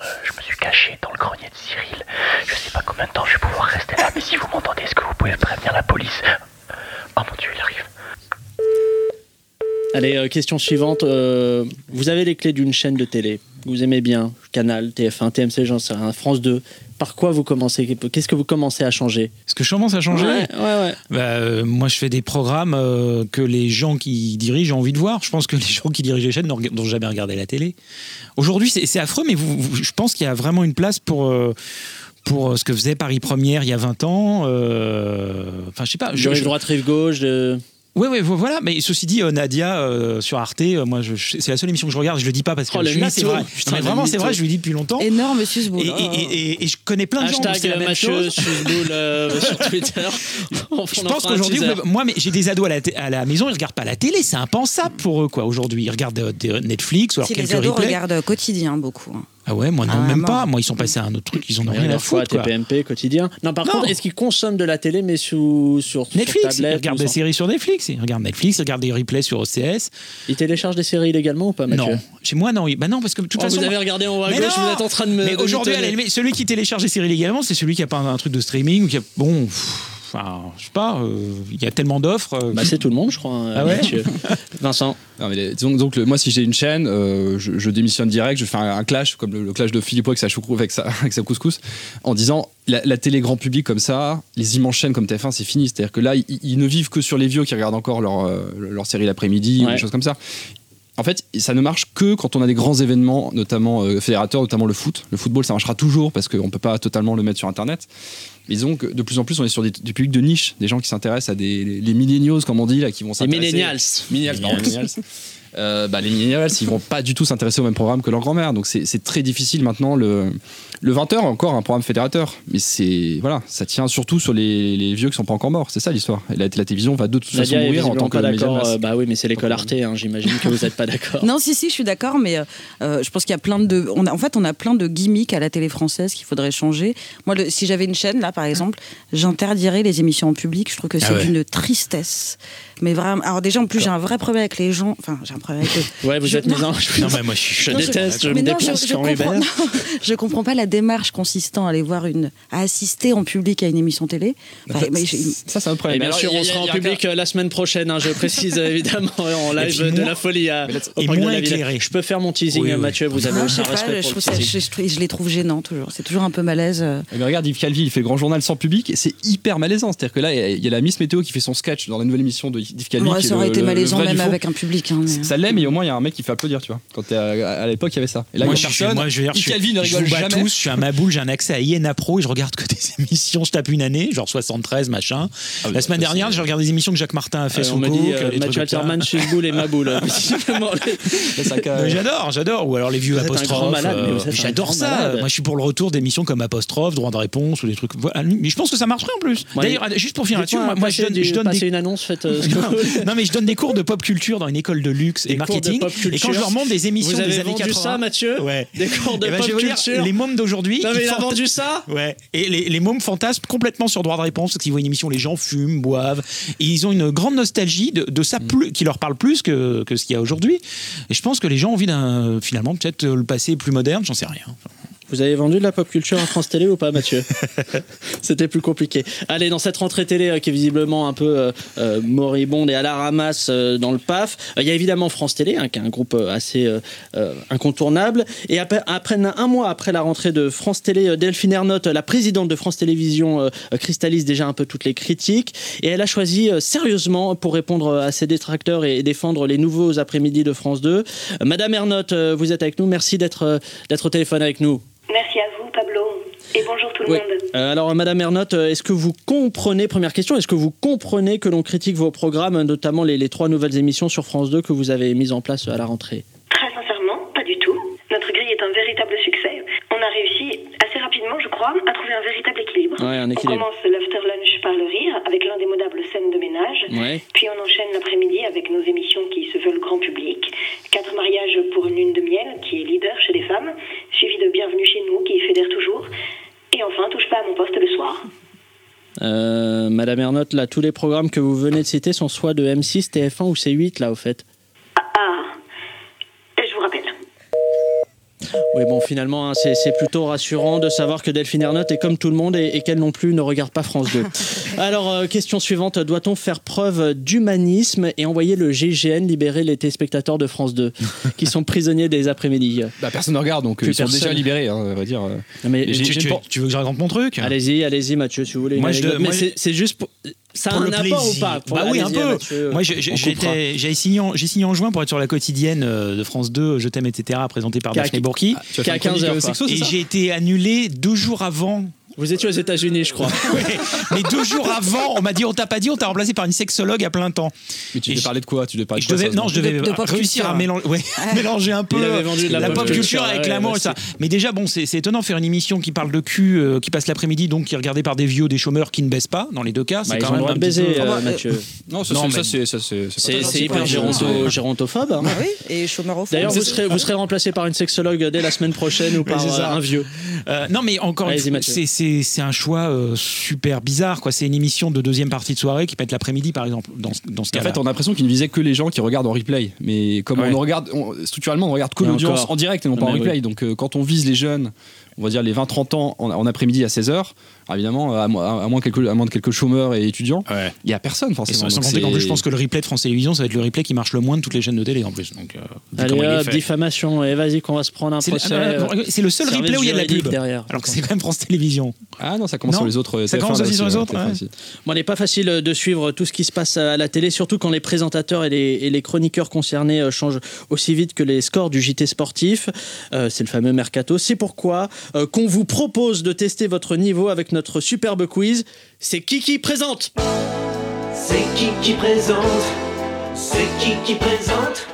Euh, je me suis caché dans le grenier de Cyril. Je sais pas combien de temps je vais pouvoir rester là, mais si vous m'entendez, est-ce que vous pouvez prévenir la police? Oh mon dieu, il arrive. Allez, euh, question suivante. Euh, vous avez les clés d'une chaîne de télé. Vous aimez bien Canal, TF1, TMC, j'en sais rien, France 2. Par quoi vous commencez? Qu'est-ce que vous commencez à changer? Est-ce que je commence à changer Ouais, ouais, ouais. Bah, euh, moi, je fais des programmes que les gens qui dirigent ont envie de voir. Je pense que les gens qui dirigent les chaînes n'ont jamais regardé la télé. Aujourd'hui, c'est affreux, mais vous, vous- je pense qu'il y a vraiment une place pour. pour ce que faisait Paris Première il y a 20 ans, euh, enfin je sais pas. Je droite, rive gauche. De... Oui, oui, voilà. Mais ceci dit, euh, Nadia euh, sur Arte, euh, moi, je- je- c'est la seule émission que je regarde. Je le dis pas parce que Oh, je suis là, mytho. c'est vrai. Putain, Non, mais vraiment, c'est vrai. Je lui dis depuis longtemps. Énorme Suze Et, et- et- et je connais plein de gens. Hashtag la même chose. Susboul <laughs> euh, sur Twitter. <laughs> On Je en pense qu'aujourd'hui, moi, mais j'ai des ados à la, à la maison, ils regardent pas la télé, c'est impensable pour eux, quoi. Aujourd'hui, ils regardent euh, des Netflix ou alors Si quelques les ados replays. regardent quotidien beaucoup. hein. Ah ouais, moi non, Ah, même pas. Moi, ils sont passés à un autre truc, ils en ont rien à foutre. quoi. TPMP quotidien. Non, par contre, est-ce qu'ils consomment de la télé, mais sous, sur, sur Netflix, ils tablette regardent des sans- séries sur Netflix, ils regardent Netflix, ils regardent des replays sur OCS. Ils téléchargent des séries illégalement ou pas, Mathieu Non, chez moi non, bah non parce que de toute Oh, façon vous avez regardé en haut à Mais gauche, vous êtes en train de me. Mais aujourd'hui, celui qui télécharge des séries légalement, c'est celui qui a pas un, un truc de streaming ou qui a bon, pff, enfin, je sais pas, euh, il y a tellement d'offres. euh, Bah, c'est tout le monde, je crois. hein, Ah ouais. <laughs> Vincent. Non, mais donc, le- moi, si j'ai une chaîne, euh, je, je démissionne direct, je fais un, un clash, comme le, le clash de Philippot avec sa, choucrou- avec sa, <laughs> avec sa couscous, en disant la, la télé grand public comme ça, les immenses chaînes comme TF1, c'est fini. C'est-à-dire que là, ils, ils ne vivent que sur les vieux qui regardent encore leur, euh, leur série l'après-midi ou des choses comme ça. En fait, ça ne marche que quand on a des grands événements, notamment euh, fédérateurs, notamment le foot. Le football, ça marchera toujours parce qu'on ne peut pas totalement le mettre sur Internet. Mais disons que de plus en plus, on est sur des, des publics de niche, des gens qui s'intéressent à des les, les millennials, comme on dit, là, qui vont Les s'intéresser. millennials. Millennials, millennials. <laughs> Euh, bah, les millennials, ils vont pas du tout s'intéresser au même programme que leur grand-mère. Donc c'est très difficile maintenant. Le, le 20h, encore un programme fédérateur. Mais c'est voilà, ça tient surtout sur les, les vieux qui sont pas encore morts. C'est ça l'histoire. La, la télévision va de toute façon mourir en tant que d'accord. euh, Bah oui, mais c'est l'école Arte, hein, j'imagine que vous n'êtes pas d'accord. <laughs> Non, si, si, je suis d'accord, mais euh, euh, je pense qu'il y a plein de. On a, en fait, on a plein de gimmicks à la télé française qu'il faudrait changer. Moi, le- si j'avais une chaîne, là, par exemple, j'interdirais les émissions en public. Je trouve que Ah c'est ouais. d'une tristesse. Mais vraiment. Alors, déjà, en plus, j'ai un vrai problème avec les gens. Enfin, j'ai un problème avec eux. <laughs> Ouais, vous Je- êtes non. mésange. Non, mais moi, je suis- Je Non, déteste, je, mais me déplace je, je comprends, <laughs> je comprends pas la démarche consistant à aller voir une, à assister en public à une émission télé. Enfin, mais Ça, c'est un Et problème. bien Alors, sûr, on sera en public euh, la semaine prochaine, hein, je précise <laughs> euh, évidemment en live puis de la folie à, au et moins éclairé. Je peux faire mon teasing. Mathieu, vous avez un je respect je, pour je- je je les trouve gênants toujours. C'est toujours un peu malaise. euh. Eh bien, regarde, Yves Calvi, il fait grand journal sans public, et c'est hyper malaisant. C'est-à-dire que là, il y a la Miss Météo qui fait son sketch dans la nouvelle émission de Ouais, ça aurait le- été malaisant même avec un public. hein, mais- Ça l'est, mais au moins il y a un mec qui fait applaudir, tu vois. Quand t'es à, à l'époque, il y avait ça. Et là, moi, je suis, personne. moi, je veux dire, je suis- ne je rigole vous bats jamais. tous, je suis un maboule, j'ai un accès à INA Pro et je regarde que des <laughs> émissions. Je tape une année, genre 73, machin. Ah La semaine dernière, je regarde des émissions que Jacques Martin a fait Euh, sur euh, Mathieu. Alterman, Chesboul et Maboul. <laughs> Visiblement, les- Mais J'adore, j'adore. Ou alors les vieux apostrophes. euh, J'adore ça. Moi, je suis pour le retour d'émissions comme Apostrophe, Droit de réponse ou des trucs. Mais je pense que ça marcherait en plus. D'ailleurs, juste pour finir là-dessus, moi, je donne, des une annonce, faites <laughs> <laughs> non mais je donne des cours de pop culture dans une école de luxe et marketing. Et quand je leur montre des émissions Vous avez des années vendu 80, ça, Mathieu Ouais. Des cours de Eh ben, pop dire, culture les mômes d'aujourd'hui. Non, mais ils il a vendu ça Ouais. Et les, les mômes fantasment complètement sur droit de réponse parce qu'ils voient une émission, les gens fument, boivent. Et ils ont une grande nostalgie de, de Mm. ça plus, qui leur parle plus que, que ce qu'il y a aujourd'hui. Et je pense que les gens ont envie d'un, finalement, peut-être le passé plus moderne, j'en sais rien. Vous avez vendu de la pop culture à France Télé ou pas, Mathieu <laughs> C'était plus compliqué. Allez, dans cette rentrée télé euh, qui est visiblement un peu euh, euh, moribonde et à la ramasse euh, dans le PAF, il y a évidemment France Télé, hein, qui est un groupe assez incontournable. Et après, après- un mois après la rentrée de France Télé, Delphine Ernotte, la présidente de France Télévisions, cristallise déjà un peu toutes les critiques. Et elle a choisi sérieusement, pour répondre à ses détracteurs et défendre les nouveaux après-midi de France 2. Euh, Madame Ernotte, vous êtes avec nous. Merci d'être au téléphone avec nous. Merci à vous, Pablo. Et bonjour tout le Oui. monde. Euh, alors, Madame Ernotte, euh, est-ce que vous comprenez, première question, est-ce que vous comprenez que l'on critique vos programmes, notamment les, les trois nouvelles émissions sur France 2 que vous avez mises en place à la rentrée? Très sincèrement, pas du tout. Notre grille est un véritable succès. On a réussi assez rapidement, je crois, à trouver un véritable équilibre. Ouais, un On commence l'after lunch par le rire, avec l'indémodable scène de ménage. Ouais. Puis on enchaîne l'après-midi avec nos émissions qui se veulent grand public. Quatre mariages pour une lune de miel, qui est leader chez les femmes, suivi de Bienvenue chez nous, qui fédère toujours. Et enfin, touche pas à mon poste le soir. Euh, Madame Ernotte, là, tous les programmes que vous venez de citer sont soit de M6, TF1 ou C8, là, au fait Ah, je vous rappelle. Oui, bon, finalement, hein, c'est c'est plutôt rassurant de savoir que Delphine Ernotte est comme tout le monde et, et qu'elle non plus ne regarde pas France 2. <laughs> Alors, euh, question suivante, doit-on faire preuve d'humanisme et envoyer le GIGN libérer les téléspectateurs de France 2 qui sont prisonniers des après-midi? Bah, personne ne regarde, donc Plus ils sont personne. déjà libérés, hein, on va dire. euh. mais Tu, veux que je raconte mon truc? Allez-y, allez-y, Mathieu, si vous voulez. Moi, je- moi, mais c'est juste pour... Ça a pour un le apport plaisir. ou pas Pour- Bah oui, un peu. Mathieu, Moi, j'ai- signé, en- j'ai signé en juin pour être sur la quotidienne euh, de France 2, Je t'aime, etc., présenté par a- Daphné Bourki. Ah, Qui a une chronique, 15 heures, quoi. sexo, c'est Et j'ai été annulé deux jours avant. Vous étiez aux États-Unis, je crois. <laughs> Mais deux jours avant, on m'a dit on t'a pas dit, on t'a remplacé par une sexologue à plein temps. Mais tu devais parler de quoi? Tu devais parler de quoi, devais, non, je devais De- de pop réussir culture. à mélanger, ouais, <laughs> <laughs> mélanger un peu euh, vendu de la la, pop culture avec ouais, l'amour ouais, et ça. Mais déjà, bon, c'est étonnant de faire une émission qui parle de cul, euh, qui passe l'après-midi, donc qui est regardée par des vieux, des chômeurs qui ne baissent pas dans les deux cas. Bah, C'est ils quand même un baiser, peu- euh, bah, euh, Mathieu. Non, ça, Non, c'est- ça, c'est. hyper gérontophobe. hein. Ah oui, et chômeur au fond. D'ailleurs, vous serez, remplacé par une sexologue dès la semaine prochaine ou par euh, un vieux. Euh, non, mais encore une fois, c'est- c'est un choix euh, super bizarre. quoi. C'est une émission de deuxième partie de soirée qui peut être l'après-midi, par exemple, dans, ce- dans ce En cas-là. fait, on a l'impression qu'il ne visait que les gens qui regardent en replay. Mais comme Ouais. on ne regarde, on- structurellement, on regarde que l'audience en direct et non pas en replay. oui. Donc, euh, quand on vise les jeunes, on va dire les 20-30 ans en, en après-midi à 16h, évidemment, à, moins- à moins, quelques, à moins de quelques chômeurs et étudiants, il n'y a personne Et forcément. sans, sans compter qu'en plus, je pense que le replay de France Télévisions, ça va être le replay qui marche le moins de toutes les chaînes de télé en plus. Donc, euh, Allez hop, diffamation. Et vas-y, qu'on va se prendre un C'est le- procès. ah, euh, c'est le seul service replay où il y a de la pub. derrière. Alors que c'est quand même France Télévisions. Ah non, ça commence Non sur les autres. Ça TF1 commence aussi sur les ouais, autres, TF1 ouais. Bon, n'est pas facile de suivre tout ce qui se passe à la télé, surtout quand les présentateurs et les, et les chroniqueurs concernés euh, changent aussi vite que les scores du JT sportif. Euh, c'est le fameux mercato. C'est pourquoi euh, qu'on vous propose de tester votre niveau avec notre superbe quiz. C'est qui qui présente C'est qui qui présente C'est qui qui présente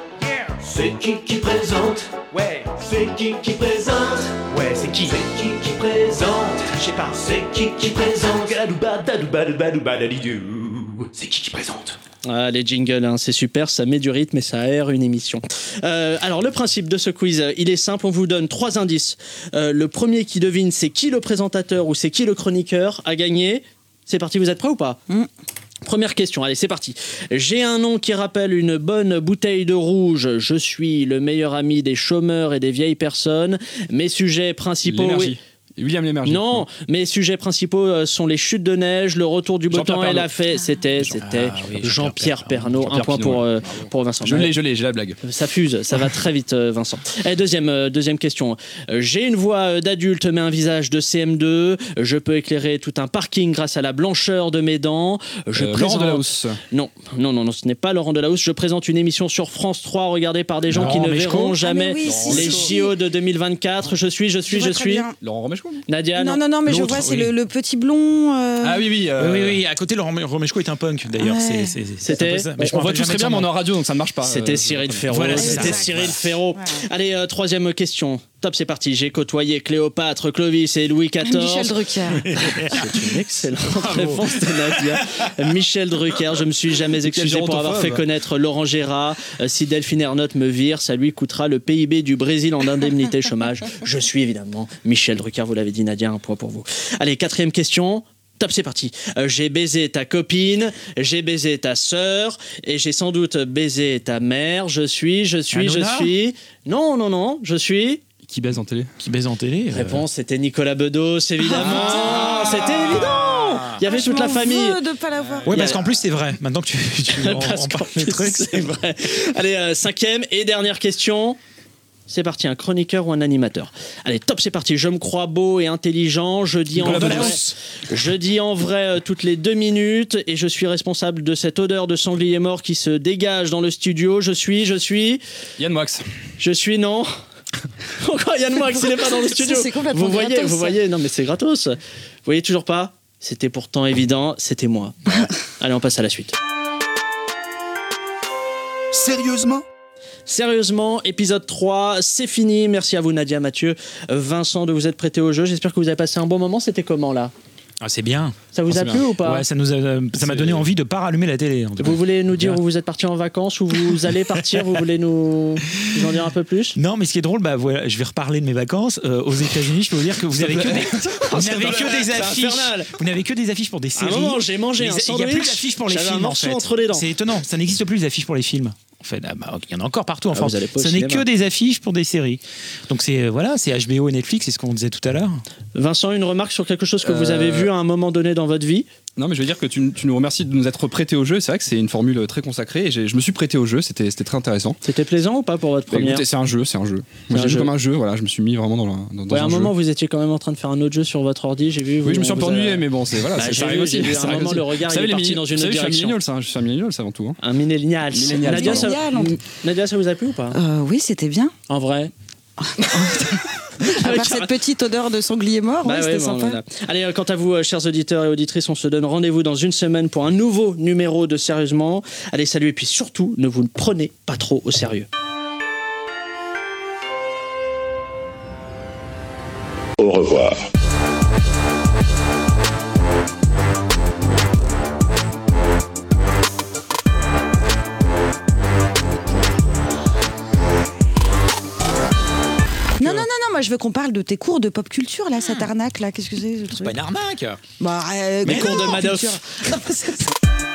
C'est qui qui présente Ouais C'est qui qui présente Ouais c'est qui C'est qui qui présente Je sais pas C'est qui qui présente Gadouba, dadouba, dadouba, dadouba, dadidou. C'est qui qui présente Ah, les jingles, hein, c'est super, ça met du rythme et ça aère une émission. Euh, alors, le principe de ce quiz, euh, il est simple, on vous donne trois indices. Euh, le premier qui devine c'est qui le présentateur ou c'est qui le chroniqueur a gagné. C'est parti, vous êtes prêts ou pas Première question, allez, c'est parti. J'ai un nom qui rappelle une bonne bouteille de rouge. Je suis le meilleur ami des chômeurs et des vieilles personnes. Mes sujets principaux. L'énergie. oui. William Lémergie. Non, mes sujets principaux euh, sont les chutes de neige, le retour du beau temps et la fête. C'était, c'était Ah oui, Jean-Pierre Pernaut. Un point pour, euh, pour Vincent. Je l'ai, je l'ai, j'ai la blague. Ça fuse, ça va très vite, euh, Vincent. Et deuxième, euh, deuxième question. Euh, J'ai une voix euh, d'adulte, mais un visage de CM2. Je peux éclairer tout un parking grâce à la blancheur de mes dents. Je Euh, Laurent présente... Delahousse. Non, non, non, non, ce n'est pas Laurent Delahousse. Je présente une émission sur France 3 regardée par des gens qui Laurent ne verront jamais Ah, mais oui, si, les. JO de 2024. Je suis, je suis, je suis. bien. Laurent Romeshko Nadia, non, non, non, mais je vois, c'est oui. le, le petit blond. euh, Ah oui, oui. euh, Oui, oui, oui, à côté, Laurent Romeshko est un punk d'ailleurs. Ouais. C'était-. Mais je on me voit tous très bien, mais on est en radio, donc ça ne marche pas. C'était Cyril Ferraud. Voilà, C'était. Cyril Ferraud. Allez, euh, troisième question. Top, c'est parti. J'ai côtoyé Cléopâtre, Clovis et Louis XIV. Michel Drucker. <laughs> C'est une excellente réponse de Nadia. Michel Drucker, je me suis jamais excusé pour avoir fait connaître Laurent Gérard. Euh, Si Delphine Ernotte me vire, ça lui coûtera le PIB du Brésil en indemnité <laughs> chômage. Je suis évidemment Michel Drucker, vous l'avez dit Nadia, un point pour vous. Allez, quatrième question. Top, c'est parti. Euh, j'ai baisé ta copine, j'ai baisé ta sœur et j'ai sans doute baisé ta mère. Je suis, je suis, je suis. Non, non, non, je suis. Qui baise en télé Qui baise en télé. euh, Réponse, c'était Nicolas Bedos, évidemment. Ah, c'était évident. Il y avait Ah, toute la m'en famille. de pas l'avoir. Y parce a- qu'en plus, c'est vrai. Maintenant que tu, tu <laughs> en, Parce en parles plus, trucs, c'est vrai. Allez, euh, cinquième et dernière question. C'est parti, un chroniqueur ou un animateur Allez, top, c'est parti. Je me crois beau et intelligent. Je dis en Nicolas vrai, Bedos. je dis en vrai euh, toutes les deux minutes et je suis responsable de cette odeur de sanglier mort qui se dégage dans le studio. Je suis, je suis, Yann Moix. je suis non. <laughs> Pourquoi Yann Moix, il n'est pas dans le <laughs> studio C'est complètement Vous voyez, gratos, vous voyez, non mais c'est gratos. Vous voyez toujours pas C'était pourtant évident, c'était moi. <laughs> Allez, on passe à la suite. Sérieusement? Sérieusement, épisode 3, c'est fini. Merci à vous Nadia, Mathieu, Vincent de vous être prêté au jeu. J'espère que vous avez passé un bon moment. C'était comment là? Ah, c'est bien. Ça vous Ah, a plu bien. ou pas Ouais, ça nous a- ça m'a donné envie de pas rallumer la télé. en tout cas. Vous voulez nous dire Bien. où vous êtes parti en vacances, où vous allez partir Vous voulez nous, nous en dire un peu plus? Non, mais ce qui est drôle, bah voilà, je vais reparler de mes vacances Euh, aux États-unis. Je peux vous dire que vous avez que des, <laughs> vous n'avez que des C'est affiches. infernal. Vous n'avez que des affiches pour des À un séries. moment, j'ai mangé Les- Il n'y a plus sandwich, d'affiches pour les j'avais un films. en morceau fait. entre les dents. C'est étonnant. Ça n'existe plus les affiches pour les films. En fait, ah bah, il y en a encore partout en Ah, France. Ce n'est que des affiches pour des séries. Donc c'est euh, voilà, c'est HBO et Netflix, c'est ce qu'on disait tout à l'heure. Vincent, une remarque sur quelque chose que vous Euh, avez vu à un moment donné dans votre vie? Non, mais je veux dire que tu, tu nous remercies de nous être prêtés au jeu. C'est vrai que c'est une formule très consacrée et je me suis prêté au jeu. C'était c'était très intéressant. C'était plaisant ou pas pour votre Bah, première écoutez, c'est un jeu, c'est un jeu. C'est Moi, un j'ai jeu. comme un jeu. Voilà, je me suis mis vraiment dans, la, dans, dans Ouais, un un jeu. moment, vous étiez quand même en train de faire un autre jeu sur votre ordi, j'ai vu. Oui, je me suis un peu a- ennuyé, mais bon, c'est voilà, Bah, c'est- j'ai ça arrive vu, aussi. j'ai vu, ça un moment, aussi. le regard, Vous il savez, est les parti dans une autre savez, je suis un direction. je suis un millennial, ça avant tout. hein. Un millénial. Millénial, Nadia, ça, Millénial, on- Nadia, ça vous a plu ou pas? Euh, oui, c'était bien. En vrai <laughs> À part cette petite odeur de sanglier mort, Bah ouais, ouais, c'était bon, sympa. Allez, euh, quant à vous, euh, chers auditeurs et auditrices, on se donne rendez-vous dans une semaine pour un nouveau numéro de Sérieusement. Allez, salut, et puis surtout, ne vous prenez pas trop au sérieux. Au revoir. Je veux qu'on parle de tes cours de pop culture, là, cette arnaque, là. Qu'est-ce que c'est ce C'est pas une arnaque. Bah, euh, Mais cours de Madoff. <laughs>